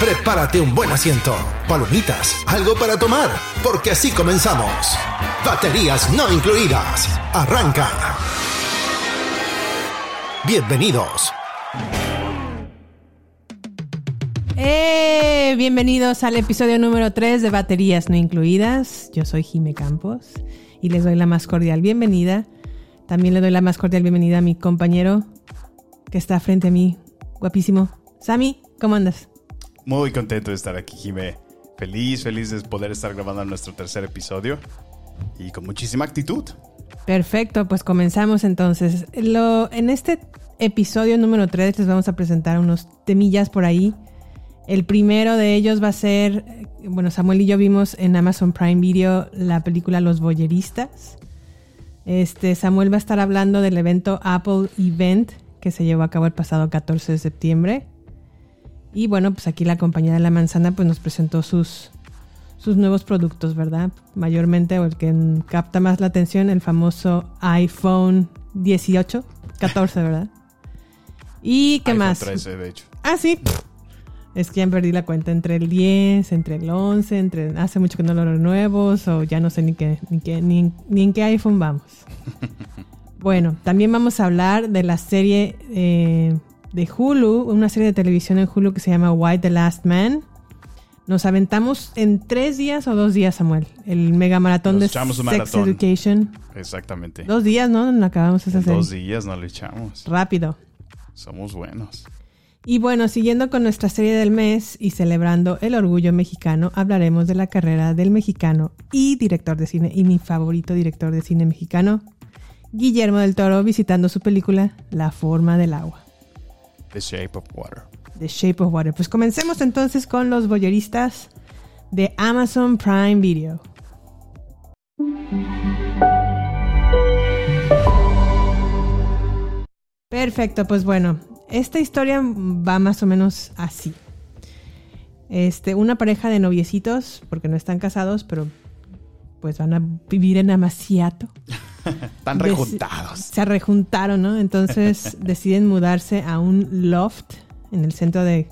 Prepárate un buen asiento, palomitas, algo para tomar, porque así comenzamos. Baterías no incluidas. Arranca. Bienvenidos. ¡Eh! Bienvenidos al episodio número 3 de Baterías No Incluidas. Yo soy Jime Campos y les doy la más cordial bienvenida. También le doy la más cordial bienvenida a mi compañero que está frente a mí, guapísimo. Sammy, ¿cómo andas? Muy contento de estar aquí, Jime. Feliz, feliz de poder estar grabando nuestro tercer episodio. Y con muchísima actitud. Perfecto, pues comenzamos entonces. Lo, en este episodio número 3 les vamos a presentar unos temillas por ahí. El primero de ellos va a ser, bueno, Samuel y yo vimos en Amazon Prime Video la película Los Boyeristas. Este, Samuel va a estar hablando del evento Apple Event que se llevó a cabo el pasado 14 de septiembre. Y bueno, pues aquí la compañía de la manzana pues nos presentó sus, sus nuevos productos, ¿verdad? Mayormente, o el que capta más la atención, el famoso iPhone 18, 14, ¿verdad? ¿Y qué iPhone más? 13, de hecho. Ah, sí. Es que ya perdí la cuenta entre el 10, entre el 11, entre hace mucho que no lo renuevo, o ya no sé ni qué, ni qué, ni, en- ni en qué iPhone vamos. bueno, también vamos a hablar de la serie eh, de Hulu, una serie de televisión en Hulu que se llama Why the Last Man. Nos aventamos en tres días o dos días, Samuel. El mega maratón Nos de Sex maratón. Education. Exactamente. Dos días, ¿no? No acabamos esa En serie. dos días no le echamos. Rápido. Somos buenos. Y bueno, siguiendo con nuestra serie del mes y celebrando el orgullo mexicano, hablaremos de la carrera del mexicano y director de cine y mi favorito director de cine mexicano, Guillermo del Toro, visitando su película La forma del agua, The Shape of Water. The Shape of Water. Pues comencemos entonces con los boyeristas de Amazon Prime Video. Perfecto, pues bueno, esta historia va más o menos así. Este, una pareja de noviecitos, porque no están casados, pero pues van a vivir en Amaciato. Están rejuntados. Se rejuntaron, ¿no? Entonces deciden mudarse a un loft en el centro de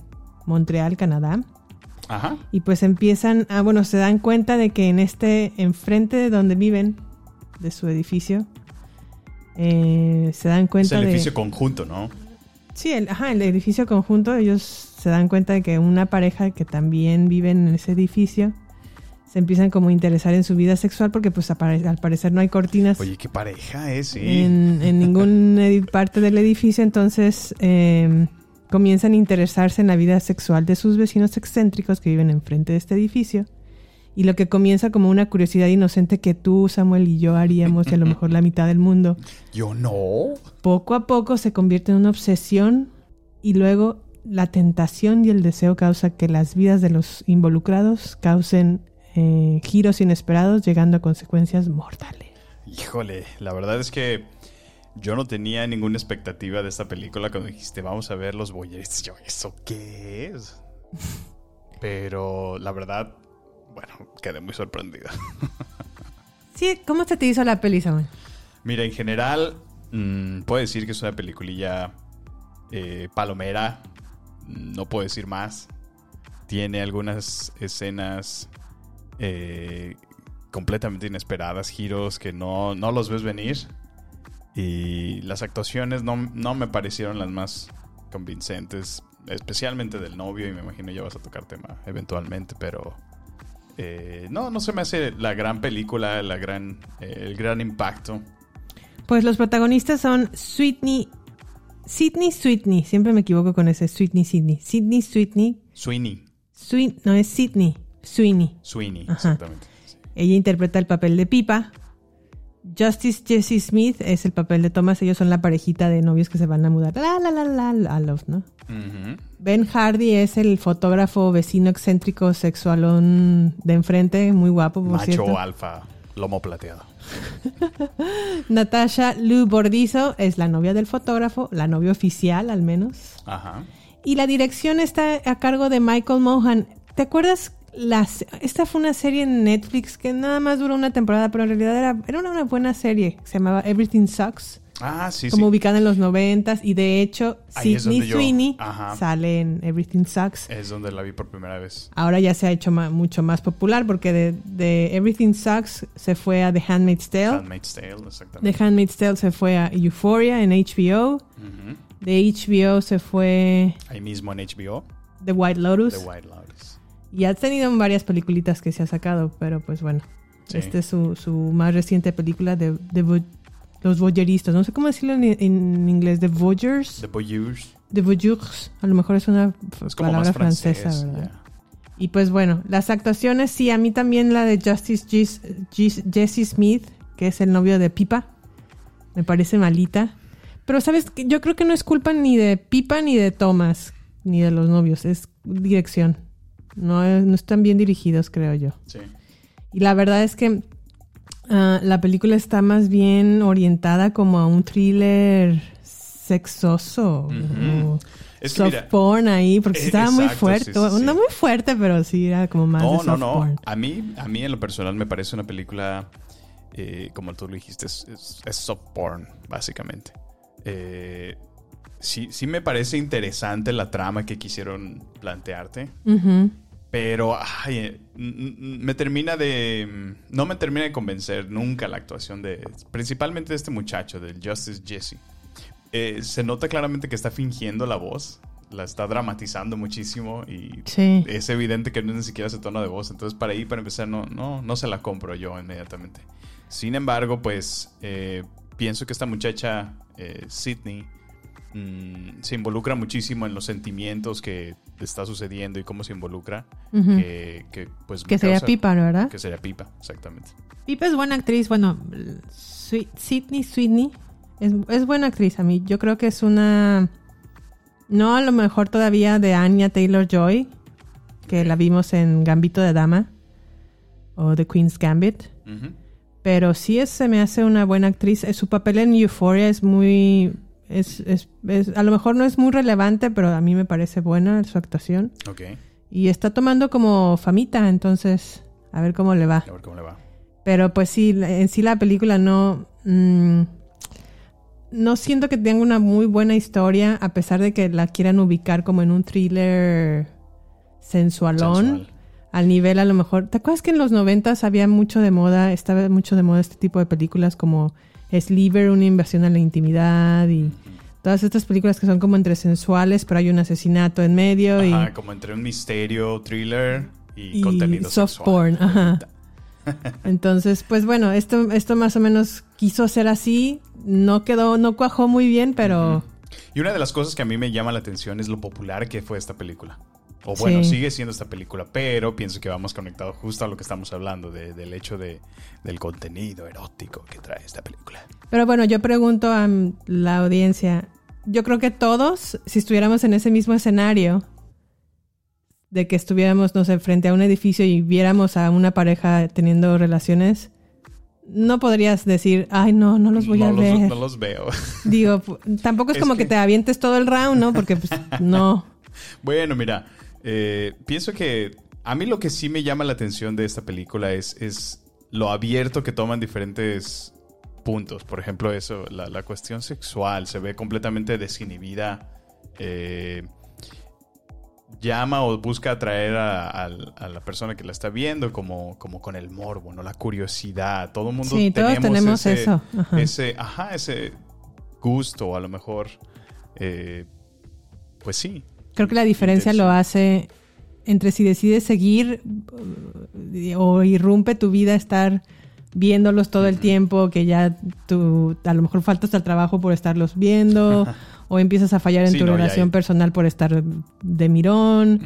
Montreal, Canadá. Ajá. Y pues empiezan a, bueno, se dan cuenta de que en este, enfrente de donde viven, de su edificio, eh, se dan Es cuenta el de... edificio conjunto, ¿no? Sí, el, ajá, el edificio conjunto, ellos se dan cuenta de que una pareja que también vive en ese edificio se empiezan como a interesar en su vida sexual porque pues al parecer no hay cortinas Oye, qué pareja es, sí. en, en ninguna parte del edificio, entonces eh, comienzan a interesarse en la vida sexual de sus vecinos excéntricos que viven enfrente de este edificio. Y lo que comienza como una curiosidad inocente que tú, Samuel y yo haríamos, y a lo mejor la mitad del mundo, Yo no. poco a poco se convierte en una obsesión y luego la tentación y el deseo causa que las vidas de los involucrados causen eh, giros inesperados llegando a consecuencias mortales. Híjole, la verdad es que yo no tenía ninguna expectativa de esta película cuando dijiste, vamos a ver los boyeristas. Yo, ¿eso qué es? Pero la verdad, bueno, quedé muy sorprendido. Sí, ¿cómo se te hizo la peli, Samuel? Mira, en general, mm, puedo decir que es una peliculilla eh, palomera. No puedo decir más. Tiene algunas escenas eh, completamente inesperadas, giros que no, no los ves venir. Y las actuaciones no, no me parecieron las más convincentes, especialmente del novio. Y me imagino ya vas a tocar tema eventualmente, pero eh, no, no se me hace la gran película, la gran, eh, el gran impacto. Pues los protagonistas son Sweetney. Sidney Sweetney. Siempre me equivoco con ese. Sweetney Sidney. Sidney Sweetney. Sweeney. Sweet, no, es Sidney. Sweeney. Sweeney, Ajá. exactamente. Ella interpreta el papel de Pipa. Justice Jesse Smith es el papel de Thomas. Ellos son la parejita de novios que se van a mudar. La, la, la, la, la, a los, ¿no? Ben Hardy es el fotógrafo vecino excéntrico sexualón de enfrente, muy guapo, por Macho cierto. alfa, lomo plateado. Natasha Lou Bordizo es la novia del fotógrafo, la novia oficial al menos. Ajá. Y la dirección está a cargo de Michael Mohan. ¿Te acuerdas? Las, esta fue una serie en Netflix que nada más duró una temporada, pero en realidad era, era una, una buena serie. Se llamaba Everything Sucks. Ah, sí, como sí. ubicada en los noventas. Y de hecho, Ahí Sidney yo- Sweeney sale en Everything Sucks. Es donde la vi por primera vez. Ahora ya se ha hecho mucho más popular porque de, de Everything Sucks se fue a The Handmaid's Tale. Handmaid's Tale, exactamente. The Handmaid's Tale se fue a Euphoria en HBO. Ujú. De HBO se fue Ahí mismo en HBO, The White Lotus. The White Lotus. Y ha tenido varias peliculitas que se ha sacado, pero pues bueno. Sí. Esta es su, su más reciente película de, de vo- los voyeuristas. No sé cómo decirlo en, en inglés. The Voyeurs. The Voyeurs. The Voyeurs. A lo mejor es una Es palabra francés. francesa, ¿verdad? Y pues bueno, las actuaciones, sí, a mí también la de Justice Gis- Gis- Jesse Smith, que es el novio de Pipa, me parece malita. Pero sabes, que yo creo que no es culpa ni de Pipa ni de Thomas, ni de los novios, es dirección. No, no están bien dirigidos, creo yo. Sí. Y la verdad es que ah, la película está más bien orientada como a un thriller sexoso. Es que soft mira, porn ahí, porque eh, estaba muy fuerte. sí, sí, sí. No muy fuerte, pero sí era como más de No, soft no, no. porn. A mí, a mí en lo personal me parece una película, eh, como tú lo dijiste, es, soft porn, básicamente. Eh, sí, sí me parece interesante la trama que quisieron plantearte, Ujú. Pero ay, eh, me termina de... No me termina de convencer nunca la actuación de... Principalmente de este muchacho, del Justice Jesse. Eh, se nota claramente que está fingiendo la voz, la está dramatizando muchísimo y Sí. es evidente que no es ni siquiera ese tono de voz. Entonces, para ahí, para empezar, no, no, no se la compro yo inmediatamente. Sin embargo, pues eh, pienso que esta muchacha, eh, Sydney, mm, se involucra muchísimo en los sentimientos que está sucediendo y cómo se involucra. Que, que, pues, Que sería causa- Pipa, ¿verdad? Que sería Pipa, exactamente. Pipa es buena actriz. Bueno, Sydney Sweeney es, es buena actriz. A mí, yo creo que es una. No a lo mejor todavía de Anya Taylor Joy, que la vimos en Gambito de Dama o The Queen's Gambit. Pero sí es, se me hace una buena actriz. Eh, Su papel en Euphoria es muy. Es, es- es- a lo mejor no es muy relevante, pero a mí me parece buena su actuación. Ok, Y está tomando como famita, entonces a ver cómo le va. a ver cómo le va. Pero pues sí, en sí la película no... mm, no siento que tenga una muy buena historia, a pesar de que la quieran ubicar como en un thriller sensualón. Sensual. Al nivel a lo mejor... ¿Te acuerdas que en los noventas había mucho de moda, estaba mucho de moda este tipo de películas como Sliver, una invasión a la intimidad y todas estas películas que son como entre sensuales, pero hay un asesinato en medio y... Ajá, como entre un misterio, thriller y, y contenido soft sexual. porn, ajá. Entonces, pues bueno, esto, esto más o menos quiso ser así. No quedó, no cuajó muy bien, pero Y una de las cosas que a mí me llama la atención es lo popular que fue esta película. O bueno, Sí. sigue siendo esta película, pero pienso que vamos conectado justo a lo que estamos hablando, de- del hecho de, del contenido erótico que trae esta película. Pero bueno, yo pregunto a la audiencia, yo creo que todos, si estuviéramos en ese mismo escenario, de que estuviéramos, no sé, frente a un edificio y viéramos a una pareja teniendo relaciones, no podrías decir, ay, no, no los voy no, a los, ver. no los veo. Digo, tampoco es, Es como que... que- te avientes todo el round, ¿no? Porque pues no. bueno, mira, eh, pienso que a mí lo que sí me llama la atención de esta película es, es lo abierto que toman diferentes puntos. Por ejemplo, eso, la, la cuestión sexual se ve completamente desinhibida. eh, llama o busca atraer a, la persona que la está viendo como, como con el morbo, ¿no? La curiosidad. Todo el mundo Sí, todos tenemos ese, eso, ajá. Ese, ajá, ese gusto, a lo mejor. eh, pues sí. Creo que la diferencia lo hace entre si decides seguir eh, o irrumpe tu vida estar viéndolos todo el tiempo, que ya tú a lo mejor faltas al trabajo por estarlos viendo, o empiezas a fallar en Sí, tu no, relación personal por estar de mirón,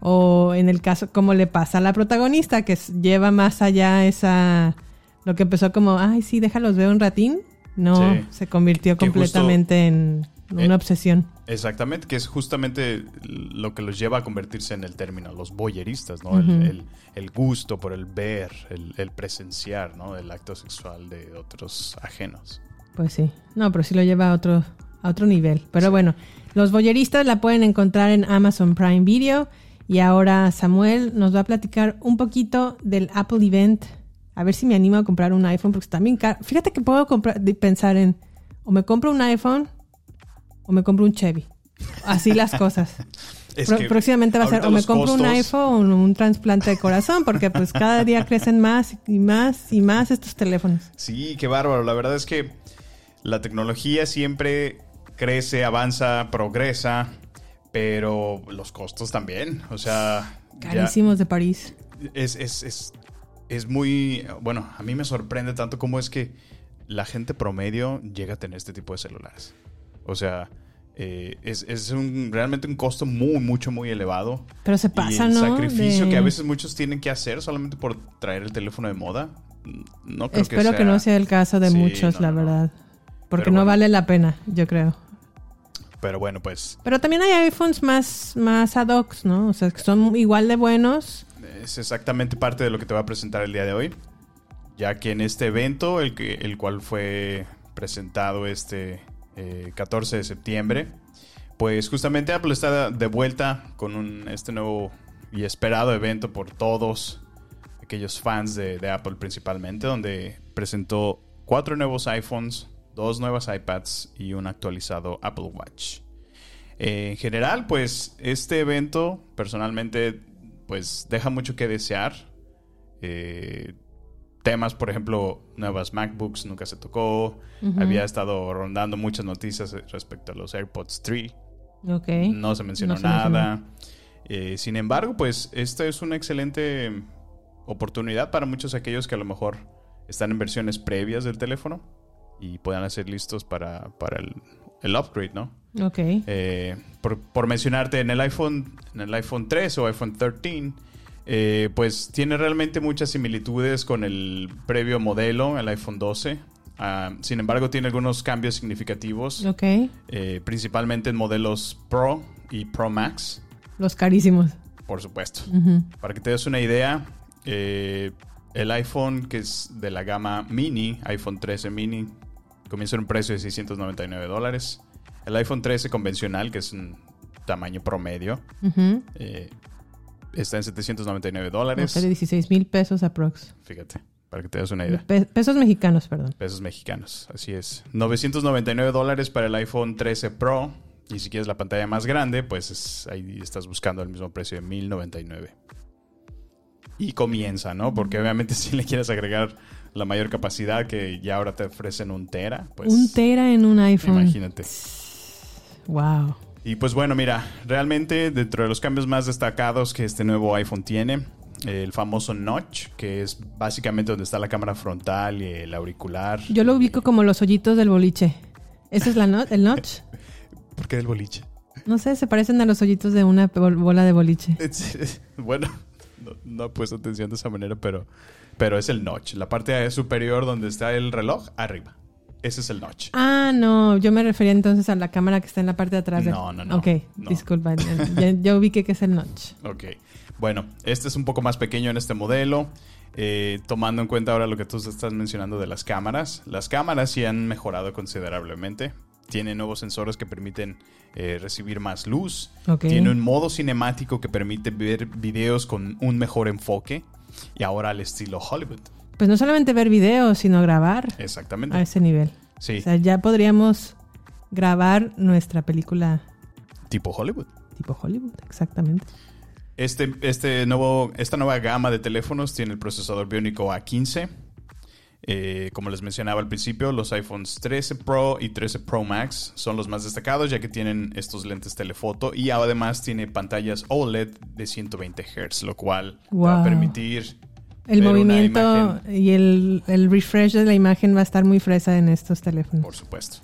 o en el caso como le pasa a la protagonista, que lleva más allá esa lo que empezó como, ay, sí, déjalos ver un ratín, no, Sí. se convirtió completamente en una Eh, obsesión. Exactamente, que es justamente lo que los lleva a convertirse en el término, los boyeristas, ¿no? El- Ujú. el, el gusto por el ver, el, el presenciar, ¿no? El acto sexual de otros ajenos. Pues sí. No, pero sí lo lleva a otro, a otro nivel. Pero bueno, los boyeristas la pueden encontrar en Amazon Prime Video. Y ahora Samuel nos va a platicar un poquito del Apple Event. A ver si me animo a comprar un iPhone, porque está bien caro. Fíjate que puedo comprar, pensar en o me compro un iPhone o me compro un Chevy. Así las cosas. Pro- próximamente va a ser o me compro un iPhone o un trasplante de corazón, porque pues cada día crecen más y más y más estos teléfonos. Sí, qué bárbaro. La verdad es que la tecnología siempre crece, avanza, progresa, pero los costos también. O sea, Carísimos de París. es, es, es, es muy, bueno, a mí me sorprende tanto cómo es que la gente promedio llega a tener este tipo de celulares. O sea, eh, es, es un, realmente un costo muy, mucho, muy elevado. Pero se y pasa, el ¿no? sacrificio De- que a veces muchos tienen que hacer solamente por traer el teléfono de moda. No creo Espero que, sea- no sea el caso de Sí, muchos, no, la no, verdad. Porque Pero no bueno. vale la pena, yo creo. Pero bueno, pues Pero también hay iPhones más, más ad hoc, ¿no? O sea, que son igual de buenos. es exactamente parte de lo que te voy a presentar el día de hoy. Ya que en este evento, el, que, el cual fue presentado este eh, 14 de septiembre, pues justamente Apple está de vuelta con este nuevo y esperado evento por todos aquellos fans de, de Apple principalmente, donde presentó cuatro nuevos iPhones, dos nuevas iPads y un actualizado Apple Watch. Eh, en general, pues este evento personalmente pues deja mucho que desear. Eh, temas, por ejemplo, nuevas MacBooks nunca se tocó. Había estado rondando muchas noticias respecto a los AirPods 3. Ok. No se mencionó No se mencionó. nada. Eh, sin embargo, pues esta es una excelente oportunidad para muchos aquellos que a lo mejor están en versiones previas del teléfono y puedan hacer listos para, para el, el upgrade, ¿no? Ok. Eh, por, por mencionarte, en el iPhone, en el iPhone 3 o iPhone 13, eh, pues tiene realmente muchas similitudes con el previo modelo, el iPhone 12. Ah, sin embargo, tiene algunos cambios significativos, Ok. eh, principalmente en modelos Pro y Pro Max, Los carísimos. por supuesto. Para que te des una idea, eh, el iPhone que es de la gama mini, iPhone 13 mini, comienza en un precio de 699 dólares. El iPhone 13 convencional, que es un tamaño promedio, eh, está en 799 O dólares. de 16 mil pesos aprox. Fíjate, para que te des una idea. Pe- pesos mexicanos, perdón. Pesos mexicanos, así es. 999 dólares para el iPhone 13 Pro. Y si quieres la pantalla más grande, pues es- ahí estás buscando el mismo precio de 1099. Y comienza, ¿no? Porque obviamente si le quieres agregar la mayor capacidad que ya ahora te ofrecen un tera, pues un tera en un iPhone. imagínate. Wow. Y pues bueno, mira, realmente dentro de los cambios más destacados que este nuevo iPhone tiene, el famoso notch, que es básicamente donde está la cámara frontal y el auricular. Yo lo ubico como los hoyitos del boliche. ¿Ese es la no- el notch? ¿Por qué el boliche? No sé, se parecen a los hoyitos de una bol- bola de boliche. Bueno, no, no he puesto atención de esa manera, pero, pero es el notch. La parte superior donde está el reloj, arriba. Ese es el notch. Ah, no, yo me refería entonces a la cámara que está en la parte de atrás. del- No, no, no, Ok, no. disculpa. Ya ubiqué que es el notch. Ok. Bueno, este es un poco más pequeño en este modelo. eh, tomando en cuenta ahora lo que tú estás mencionando de las cámaras. Las cámaras sí han mejorado considerablemente. Tiene nuevos sensores que permiten eh, recibir más luz. Tiene un modo cinemático que permite ver videos con un mejor enfoque. Y ahora al estilo Hollywood. Pues no solamente ver videos, sino grabar Exactamente. a ese nivel. Sí, O sea, ya podríamos grabar nuestra película tipo Hollywood. tipo Hollywood, exactamente. Este, este nuevo, esta nueva gama de teléfonos tiene el procesador biónico A15. Eh, como les mencionaba al principio, los iPhones 13 Pro y 13 Pro Max son los más destacados ya que tienen estos lentes telefoto y además tiene pantallas OLED de 120 Hz, lo cual va a permitir El movimiento y el, el refresh de la imagen va a estar muy fresa en estos teléfonos. por supuesto.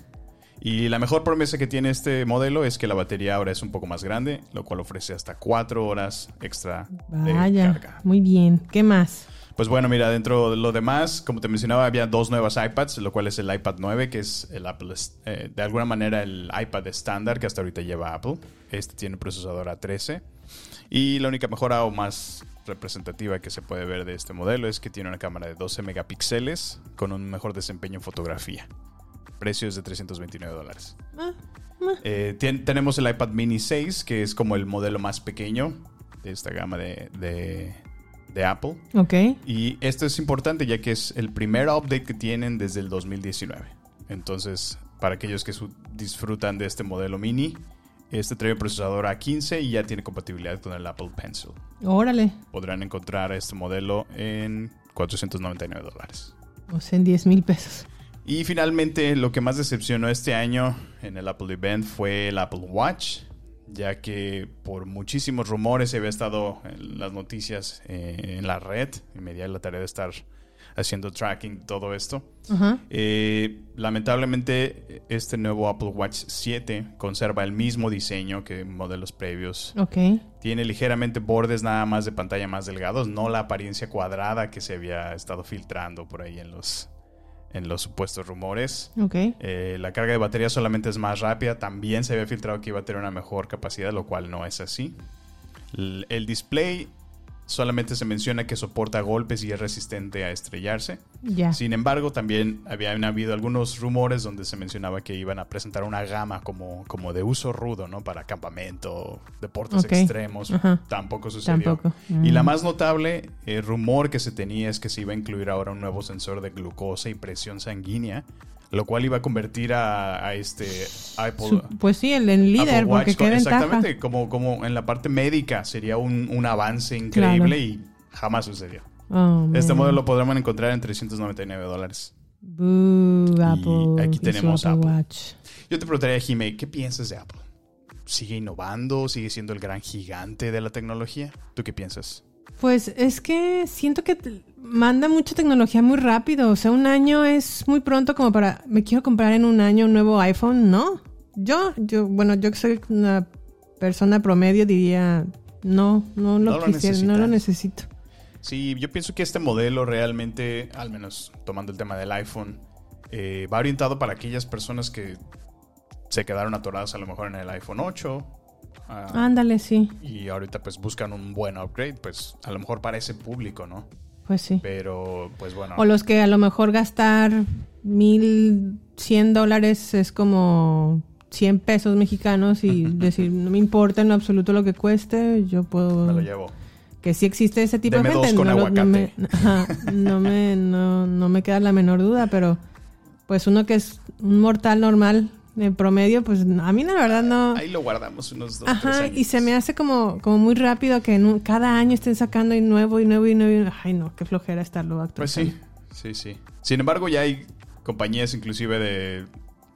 Y la mejor promesa que tiene este modelo es que la batería ahora es un poco más grande, lo cual ofrece hasta 4 horas extra de Vaya, carga. muy bien. ¿Qué más? Pues bueno, mira, dentro de lo demás, como te mencionaba, había dos nuevas iPads, lo cual es el iPad 9, que es el Apple, eh, de alguna manera el iPad estándar que hasta ahorita lleva Apple. Este tiene procesador A13. Y la única mejora o más representativa que se puede ver de este modelo es que tiene una cámara de 12 megapíxeles con un mejor desempeño en fotografía. Precio es de 329 dólares. Eh, tien- tenemos el iPad mini 6, que es como el modelo más pequeño de esta gama de, de- de Apple. Ok. Y esto es importante ya que es el primer update que tienen desde el 2019. Entonces, para aquellos que disfrutan de este modelo mini, este trae un procesador A15 y ya tiene compatibilidad con el Apple Pencil. Órale. Podrán encontrar este modelo en 499 dólares. O sea, en 10 mil pesos. Y finalmente, lo que más decepcionó este año en el Apple Event fue el Apple Watch, ya que por muchísimos rumores se había estado en las noticias eh, en la red, y me di la tarea de estar haciendo tracking todo esto. Eh, lamentablemente, este nuevo Apple Watch 7 conserva el mismo diseño que modelos previos. Tiene ligeramente bordes nada más de pantalla más delgados, no la apariencia cuadrada que se había estado filtrando por ahí en los, en los supuestos rumores. Eh, la carga de batería solamente es más rápida. También se había filtrado que iba a tener una mejor capacidad, lo cual no es así. El display solamente se menciona que soporta golpes y es resistente a estrellarse. Sin embargo, también habían habido algunos rumores donde se mencionaba que iban a presentar una gama como, como de uso rudo, ¿no? Para campamento, deportes extremos. Tampoco sucedió. Tampoco. Y la Mm. más notable eh, rumor que se tenía es que se iba a incluir ahora un nuevo sensor de glucosa y presión sanguínea, lo cual iba a convertir a, a este Apple, pues sí, el, el líder, Watch porque con- qué ventaja. exactamente como, como en la parte médica sería un, un avance increíble y jamás sucedió. Oh, Este modelo lo podrán encontrar en 399 dólares. Apple. aquí y su tenemos Apple Apple. Watch. Yo te preguntaría, Jimé, ¿qué piensas de Apple? ¿Sigue innovando? ¿Sigue siendo el gran gigante de la tecnología? ¿Tú qué piensas? Pues es que siento que manda mucha tecnología muy rápido. O sea, un año es muy pronto como para. Me quiero comprar en un año un nuevo iPhone. No. Yo, yo, bueno, yo que soy una persona promedio diría. No, no lo No lo quisiera, no lo necesitas. necesito. Sí, yo pienso que este modelo realmente, al menos tomando el tema del iPhone, eh, va orientado para aquellas personas que se quedaron atoradas a lo mejor en el iPhone 8. ah, Ándale, sí. y ahorita pues buscan un buen upgrade, pues a lo mejor para ese público, ¿no? Pues sí. Pero pues bueno. O los que a lo mejor gastar mil cien dólares es como 100 pesos mexicanos y decir, no me importa en lo absoluto lo que cueste, yo puedo... Me lo llevo. Que sí existe ese tipo Deme de dos gente. con no, lo- no me, aguacate. no, me, no, no me queda la menor duda, pero pues uno que es un mortal normal, en promedio, pues a mí la verdad no... Ahí lo guardamos unos dos, tres Ajá, y se me hace como, como muy rápido que en un- cada año estén sacando y nuevo y nuevo y nuevo. y- Ay, no, qué flojera estarlo Pues actualizando. sí, sí, sí. Sin embargo, ya hay compañías inclusive de,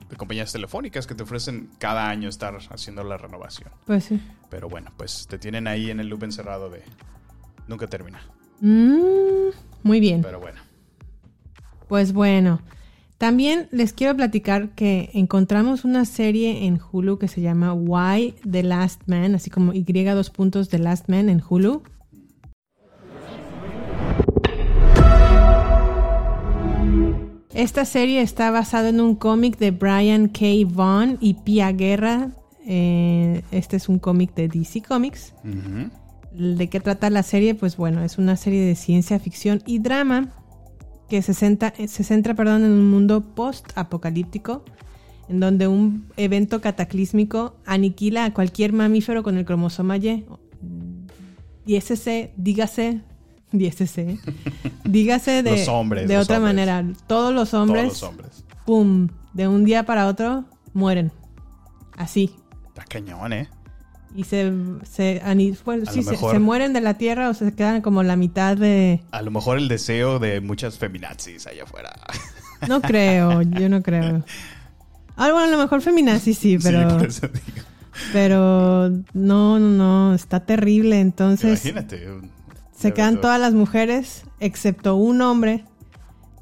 de compañías telefónicas que te ofrecen cada año estar haciendo la renovación. Pues sí. Pero bueno, pues te tienen ahí en el loop encerrado de nunca termina. Mm, muy bien. Pero bueno. Pues bueno, también les quiero platicar que encontramos una serie en Hulu que se llama Why the Last Man, así como Y dos puntos The Last Man en Hulu. Esta serie está basada en un cómic de Brian K. Vaughan y Pia Guerra. Eh, este es un cómic de DC Comics. ¿De qué trata la serie? Pues bueno, es una serie de ciencia ficción y drama que se centra, se centra perdón, en un mundo post-apocalíptico en donde un evento cataclísmico aniquila a cualquier mamífero con el cromosoma Y. Dígase, dígase, dígase, dígase de, Los hombres, de los otra hombres. manera. Todos los hombres, Todos los hombres. ¡pum! De un día para otro, mueren. Así. Está cañón, ¿eh? Y se, se, bueno, sí, se, mueren de la tierra o se quedan como la mitad de... A lo mejor el deseo de muchas feminazis allá afuera. No creo, yo no creo. Ah, bueno, a lo mejor feminazi sí, pero... Sí, por eso digo. Pero no, no, no, está terrible. Entonces Imagínate. se quedan todas las mujeres, excepto un hombre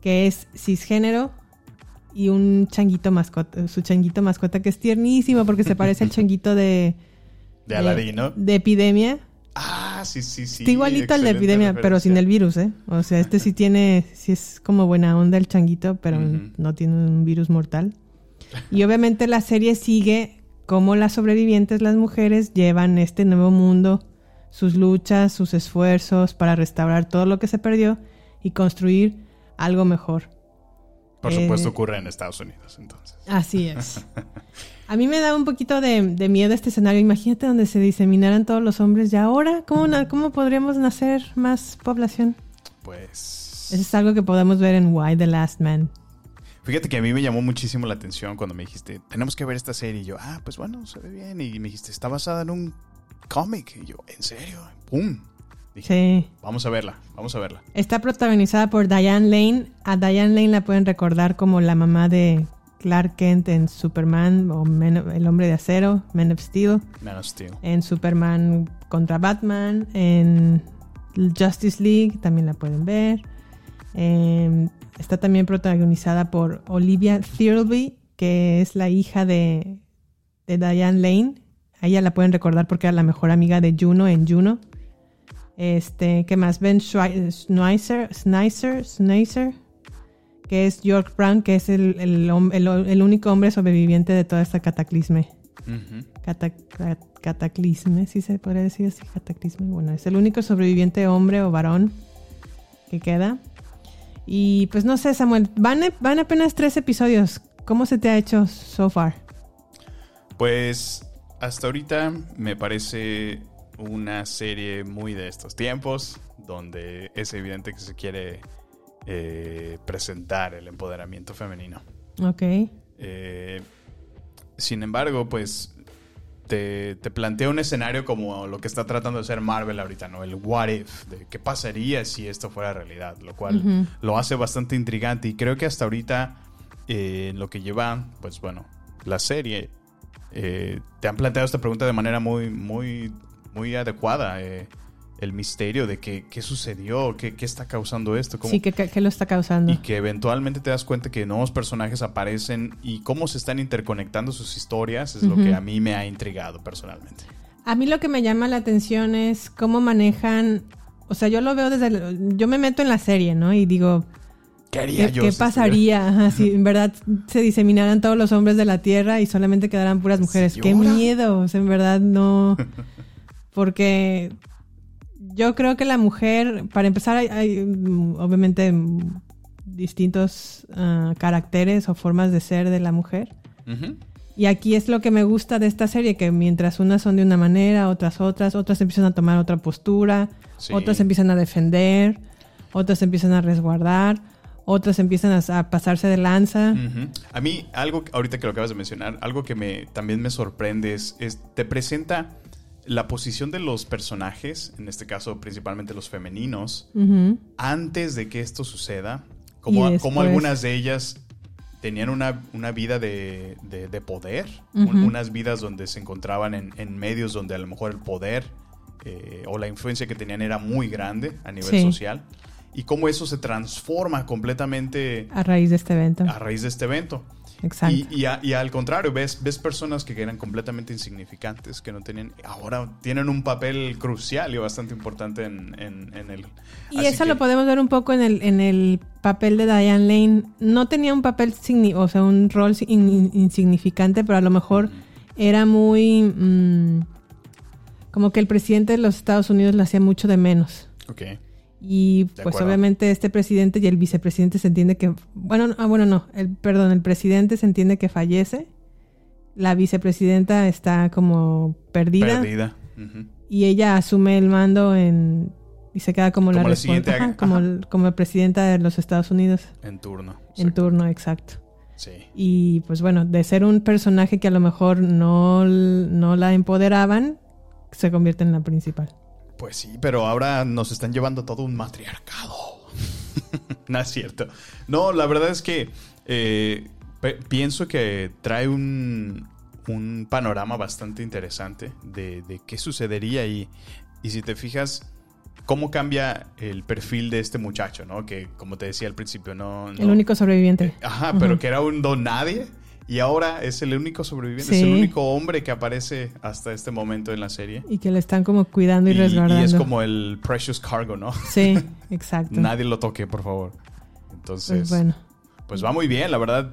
que es cisgénero y un changuito mascota, su changuito mascota que es tiernísimo porque se parece al changuito de... De Aladino. De epidemia. Ah, sí, sí, sí. Está igualito al de epidemia, pero sin el virus, ¿eh? O sea, este sí tiene, sí es como buena onda el changuito, pero no tiene un virus mortal. Y obviamente la serie sigue cómo las sobrevivientes, las mujeres, llevan este nuevo mundo, sus luchas, sus esfuerzos para restaurar todo lo que se perdió y construir algo mejor. Por Eh, supuesto ocurre en Estados Unidos, entonces. Así es. A mí me da un poquito de, de miedo este escenario. Imagínate donde se diseminaran todos los hombres. ¿Y ahora cómo, cómo podríamos nacer más población? Pues. Eso es algo que podemos ver en Why the Last Man. Fíjate que a mí me llamó muchísimo la atención cuando me dijiste, tenemos que ver esta serie. Y yo, ah, pues bueno, se ve bien. Y me dijiste, está basada en un cómic. Y yo, ¿en serio? ¡Pum! Dije, Sí. vamos a verla, vamos a verla. Está protagonizada por Diane Lane. A Diane Lane la pueden recordar como la mamá de Clark Kent en Superman o El Hombre de Acero, Men of Steel. Man of Steel. En Superman contra Batman. En Justice League también la pueden ver. Eh, está también protagonizada por Olivia Thirlby, que es la hija de, de Diane Lane. A ella la pueden recordar porque era la mejor amiga de Juno en Juno. Este, ¿qué más? Ben Schwei- Schneisser, Schneisser, Schneisser, que es York Brown, que es el, el el- el único hombre sobreviviente de toda esta cataclisme. Ujú. Cata- ca- cataclisme, si se podría decir así, cataclisme. Bueno, es el único sobreviviente hombre o varón que queda. Y pues no sé, Samuel, van, van apenas tres episodios. ¿Cómo se te ha hecho so far? Pues hasta ahorita me parece una serie muy de estos tiempos, donde es evidente que se quiere eh, presentar el empoderamiento femenino. Ok. Eh, sin embargo, pues te, te plantea un escenario como lo que está tratando de hacer Marvel ahorita, ¿no? El what if, de qué pasaría si esto fuera realidad, lo cual lo hace bastante intrigante y creo que hasta ahorita eh, lo que lleva, pues bueno, la serie, eh, te han planteado esta pregunta de manera muy, muy, muy adecuada. eh, el misterio de qué, qué sucedió, qué, qué está causando esto, cómo, Sí, ¿qué, qué- lo está causando? y que eventualmente te das cuenta que nuevos personajes aparecen y cómo se están interconectando sus historias es lo que a mí me ha intrigado personalmente. A mí lo que me llama la atención es cómo manejan... O sea, yo lo veo desde... el- yo me meto en la serie, ¿no? Y digo, ¿Qué haría ¿Qué, yo? qué si pasaría ajá, si en verdad se diseminaran todos los hombres de la tierra y solamente quedaran puras mujeres? ¡Qué miedo! O sea, en verdad no... Porque yo creo que la mujer, para empezar, hay, hay, mm, obviamente mm, distintos ah, caracteres o formas de ser de la mujer. Y aquí es lo que me gusta de esta serie, que mientras unas son de una manera, otras otras, otras empiezan a tomar otra postura, Sí. otras empiezan a defender, otras empiezan a resguardar, otras empiezan a, a pasarse de lanza. A mí, algo, ahorita que lo acabas de mencionar, algo que me, también me sorprende es, es- te presenta la posición de los personajes, en este caso principalmente los femeninos, antes de que esto suceda, como, como algunas de ellas tenían una, una vida de, de- de poder, un- unas vidas donde se encontraban en, en medios donde a lo mejor el poder eh, o la influencia que tenían era muy grande a nivel Sí. social, y cómo eso se transforma completamente A raíz de este evento. a raíz de este evento. Exacto. Y, y a- y al contrario, ves, ves personas que eran completamente insignificantes, que no tenían, ahora tienen un papel crucial y bastante importante en, en- en el... Y así eso que- lo podemos ver un poco en el, en el papel de Diane Lane. No tenía un papel, o sea, un rol in- in- insignificante, pero a lo mejor era muy... mm, como que el presidente de los Estados Unidos le hacía mucho de menos. Ok. Y De pues acuerdo. obviamente este presidente y el vicepresidente se entiende que... Bueno, no- ah, bueno, no. El, perdón, el presidente se entiende que fallece. La vicepresidenta está como perdida. Perdida. Y ella asume el mando en... Y se queda como, Como la, la respon- siguiente- ajá, como, el- como presidenta de los Estados Unidos. En turno. En Exacto. turno, exacto. Sí. Y pues bueno, de ser un personaje que a lo mejor no, no la empoderaban, se convierte en la principal. Pues sí, pero ahora nos están llevando todo un matriarcado. no es cierto. No, la verdad es que eh, pienso que trae un, un panorama bastante interesante de, de qué sucedería y, y si te fijas cómo cambia el perfil de este muchacho, ¿no? Que como te decía al principio, no... El único sobreviviente. Ajá, pero que era un don nadie. Y ahora es el único sobreviviente, es el único hombre que aparece hasta este momento en la serie. Y que le están como cuidando y, Y, resguardando. y es como el precious cargo, ¿no? Sí, exacto. Nadie lo toque, por favor. Entonces, Pues bueno. pues va muy bien, la verdad.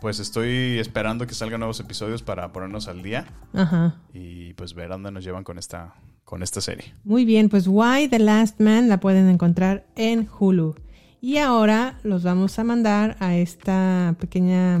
Pues estoy esperando que salgan nuevos episodios para ponernos al día Ajá. y pues ver dónde nos llevan con esta, con esta serie. Muy bien, pues Why the Last Man la pueden encontrar en Hulu. Y ahora los vamos a mandar a esta pequeña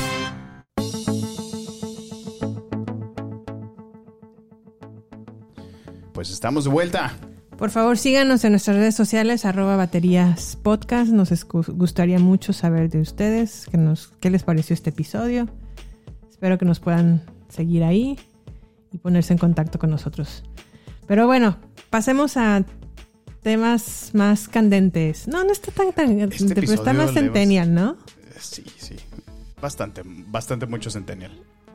Pues estamos de vuelta. Por favor, síganos en nuestras redes sociales, arroba baterías podcast. Nos gustaría mucho saber de ustedes qué, nos, qué les pareció este episodio. Espero que nos puedan seguir ahí y ponerse en contacto con nosotros. Pero bueno, pasemos a temas más candentes. No, no está tan tan Este pero está más centennial, ¿no? Sí, sí. Bastante, bastante mucho centennial.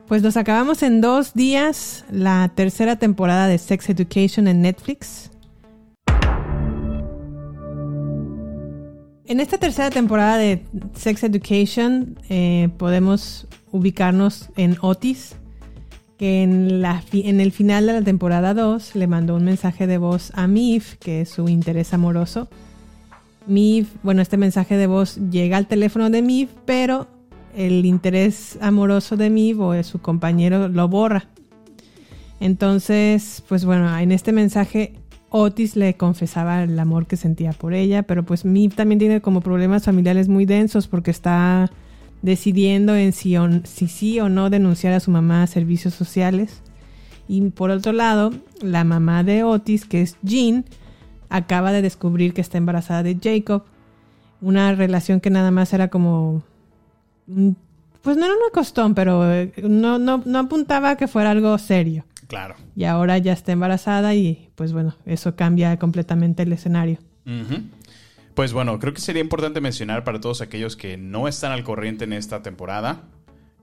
Pues nos acabamos en dos días la tercera temporada de Sex Education en Netflix. En esta tercera temporada de Sex Education eh, podemos ubicarnos en Otis, que en, la en el final de la temporada 2 le mandó un mensaje de voz a Mif, que es su interés amoroso. Mif, bueno, este mensaje de voz llega al teléfono de Mif, pero el interés amoroso de o de su compañero lo borra. Entonces, pues bueno, en este mensaje Otis le confesaba el amor que sentía por ella, pero pues Mif también tiene como problemas familiares muy densos porque está decidiendo en si, o- si sí o no denunciar a su mamá a servicios sociales. Y por otro lado, la mamá de Otis, que es Jean, acaba de descubrir que está embarazada de Jacob. Una relación que nada más era como... mm, Pues no era una costón, pero eh, no, no, no apuntaba a que fuera algo serio. Claro. Y ahora ya está embarazada y pues bueno, eso cambia completamente el escenario. Pues bueno, creo que sería importante mencionar para todos aquellos que no están al corriente en esta temporada,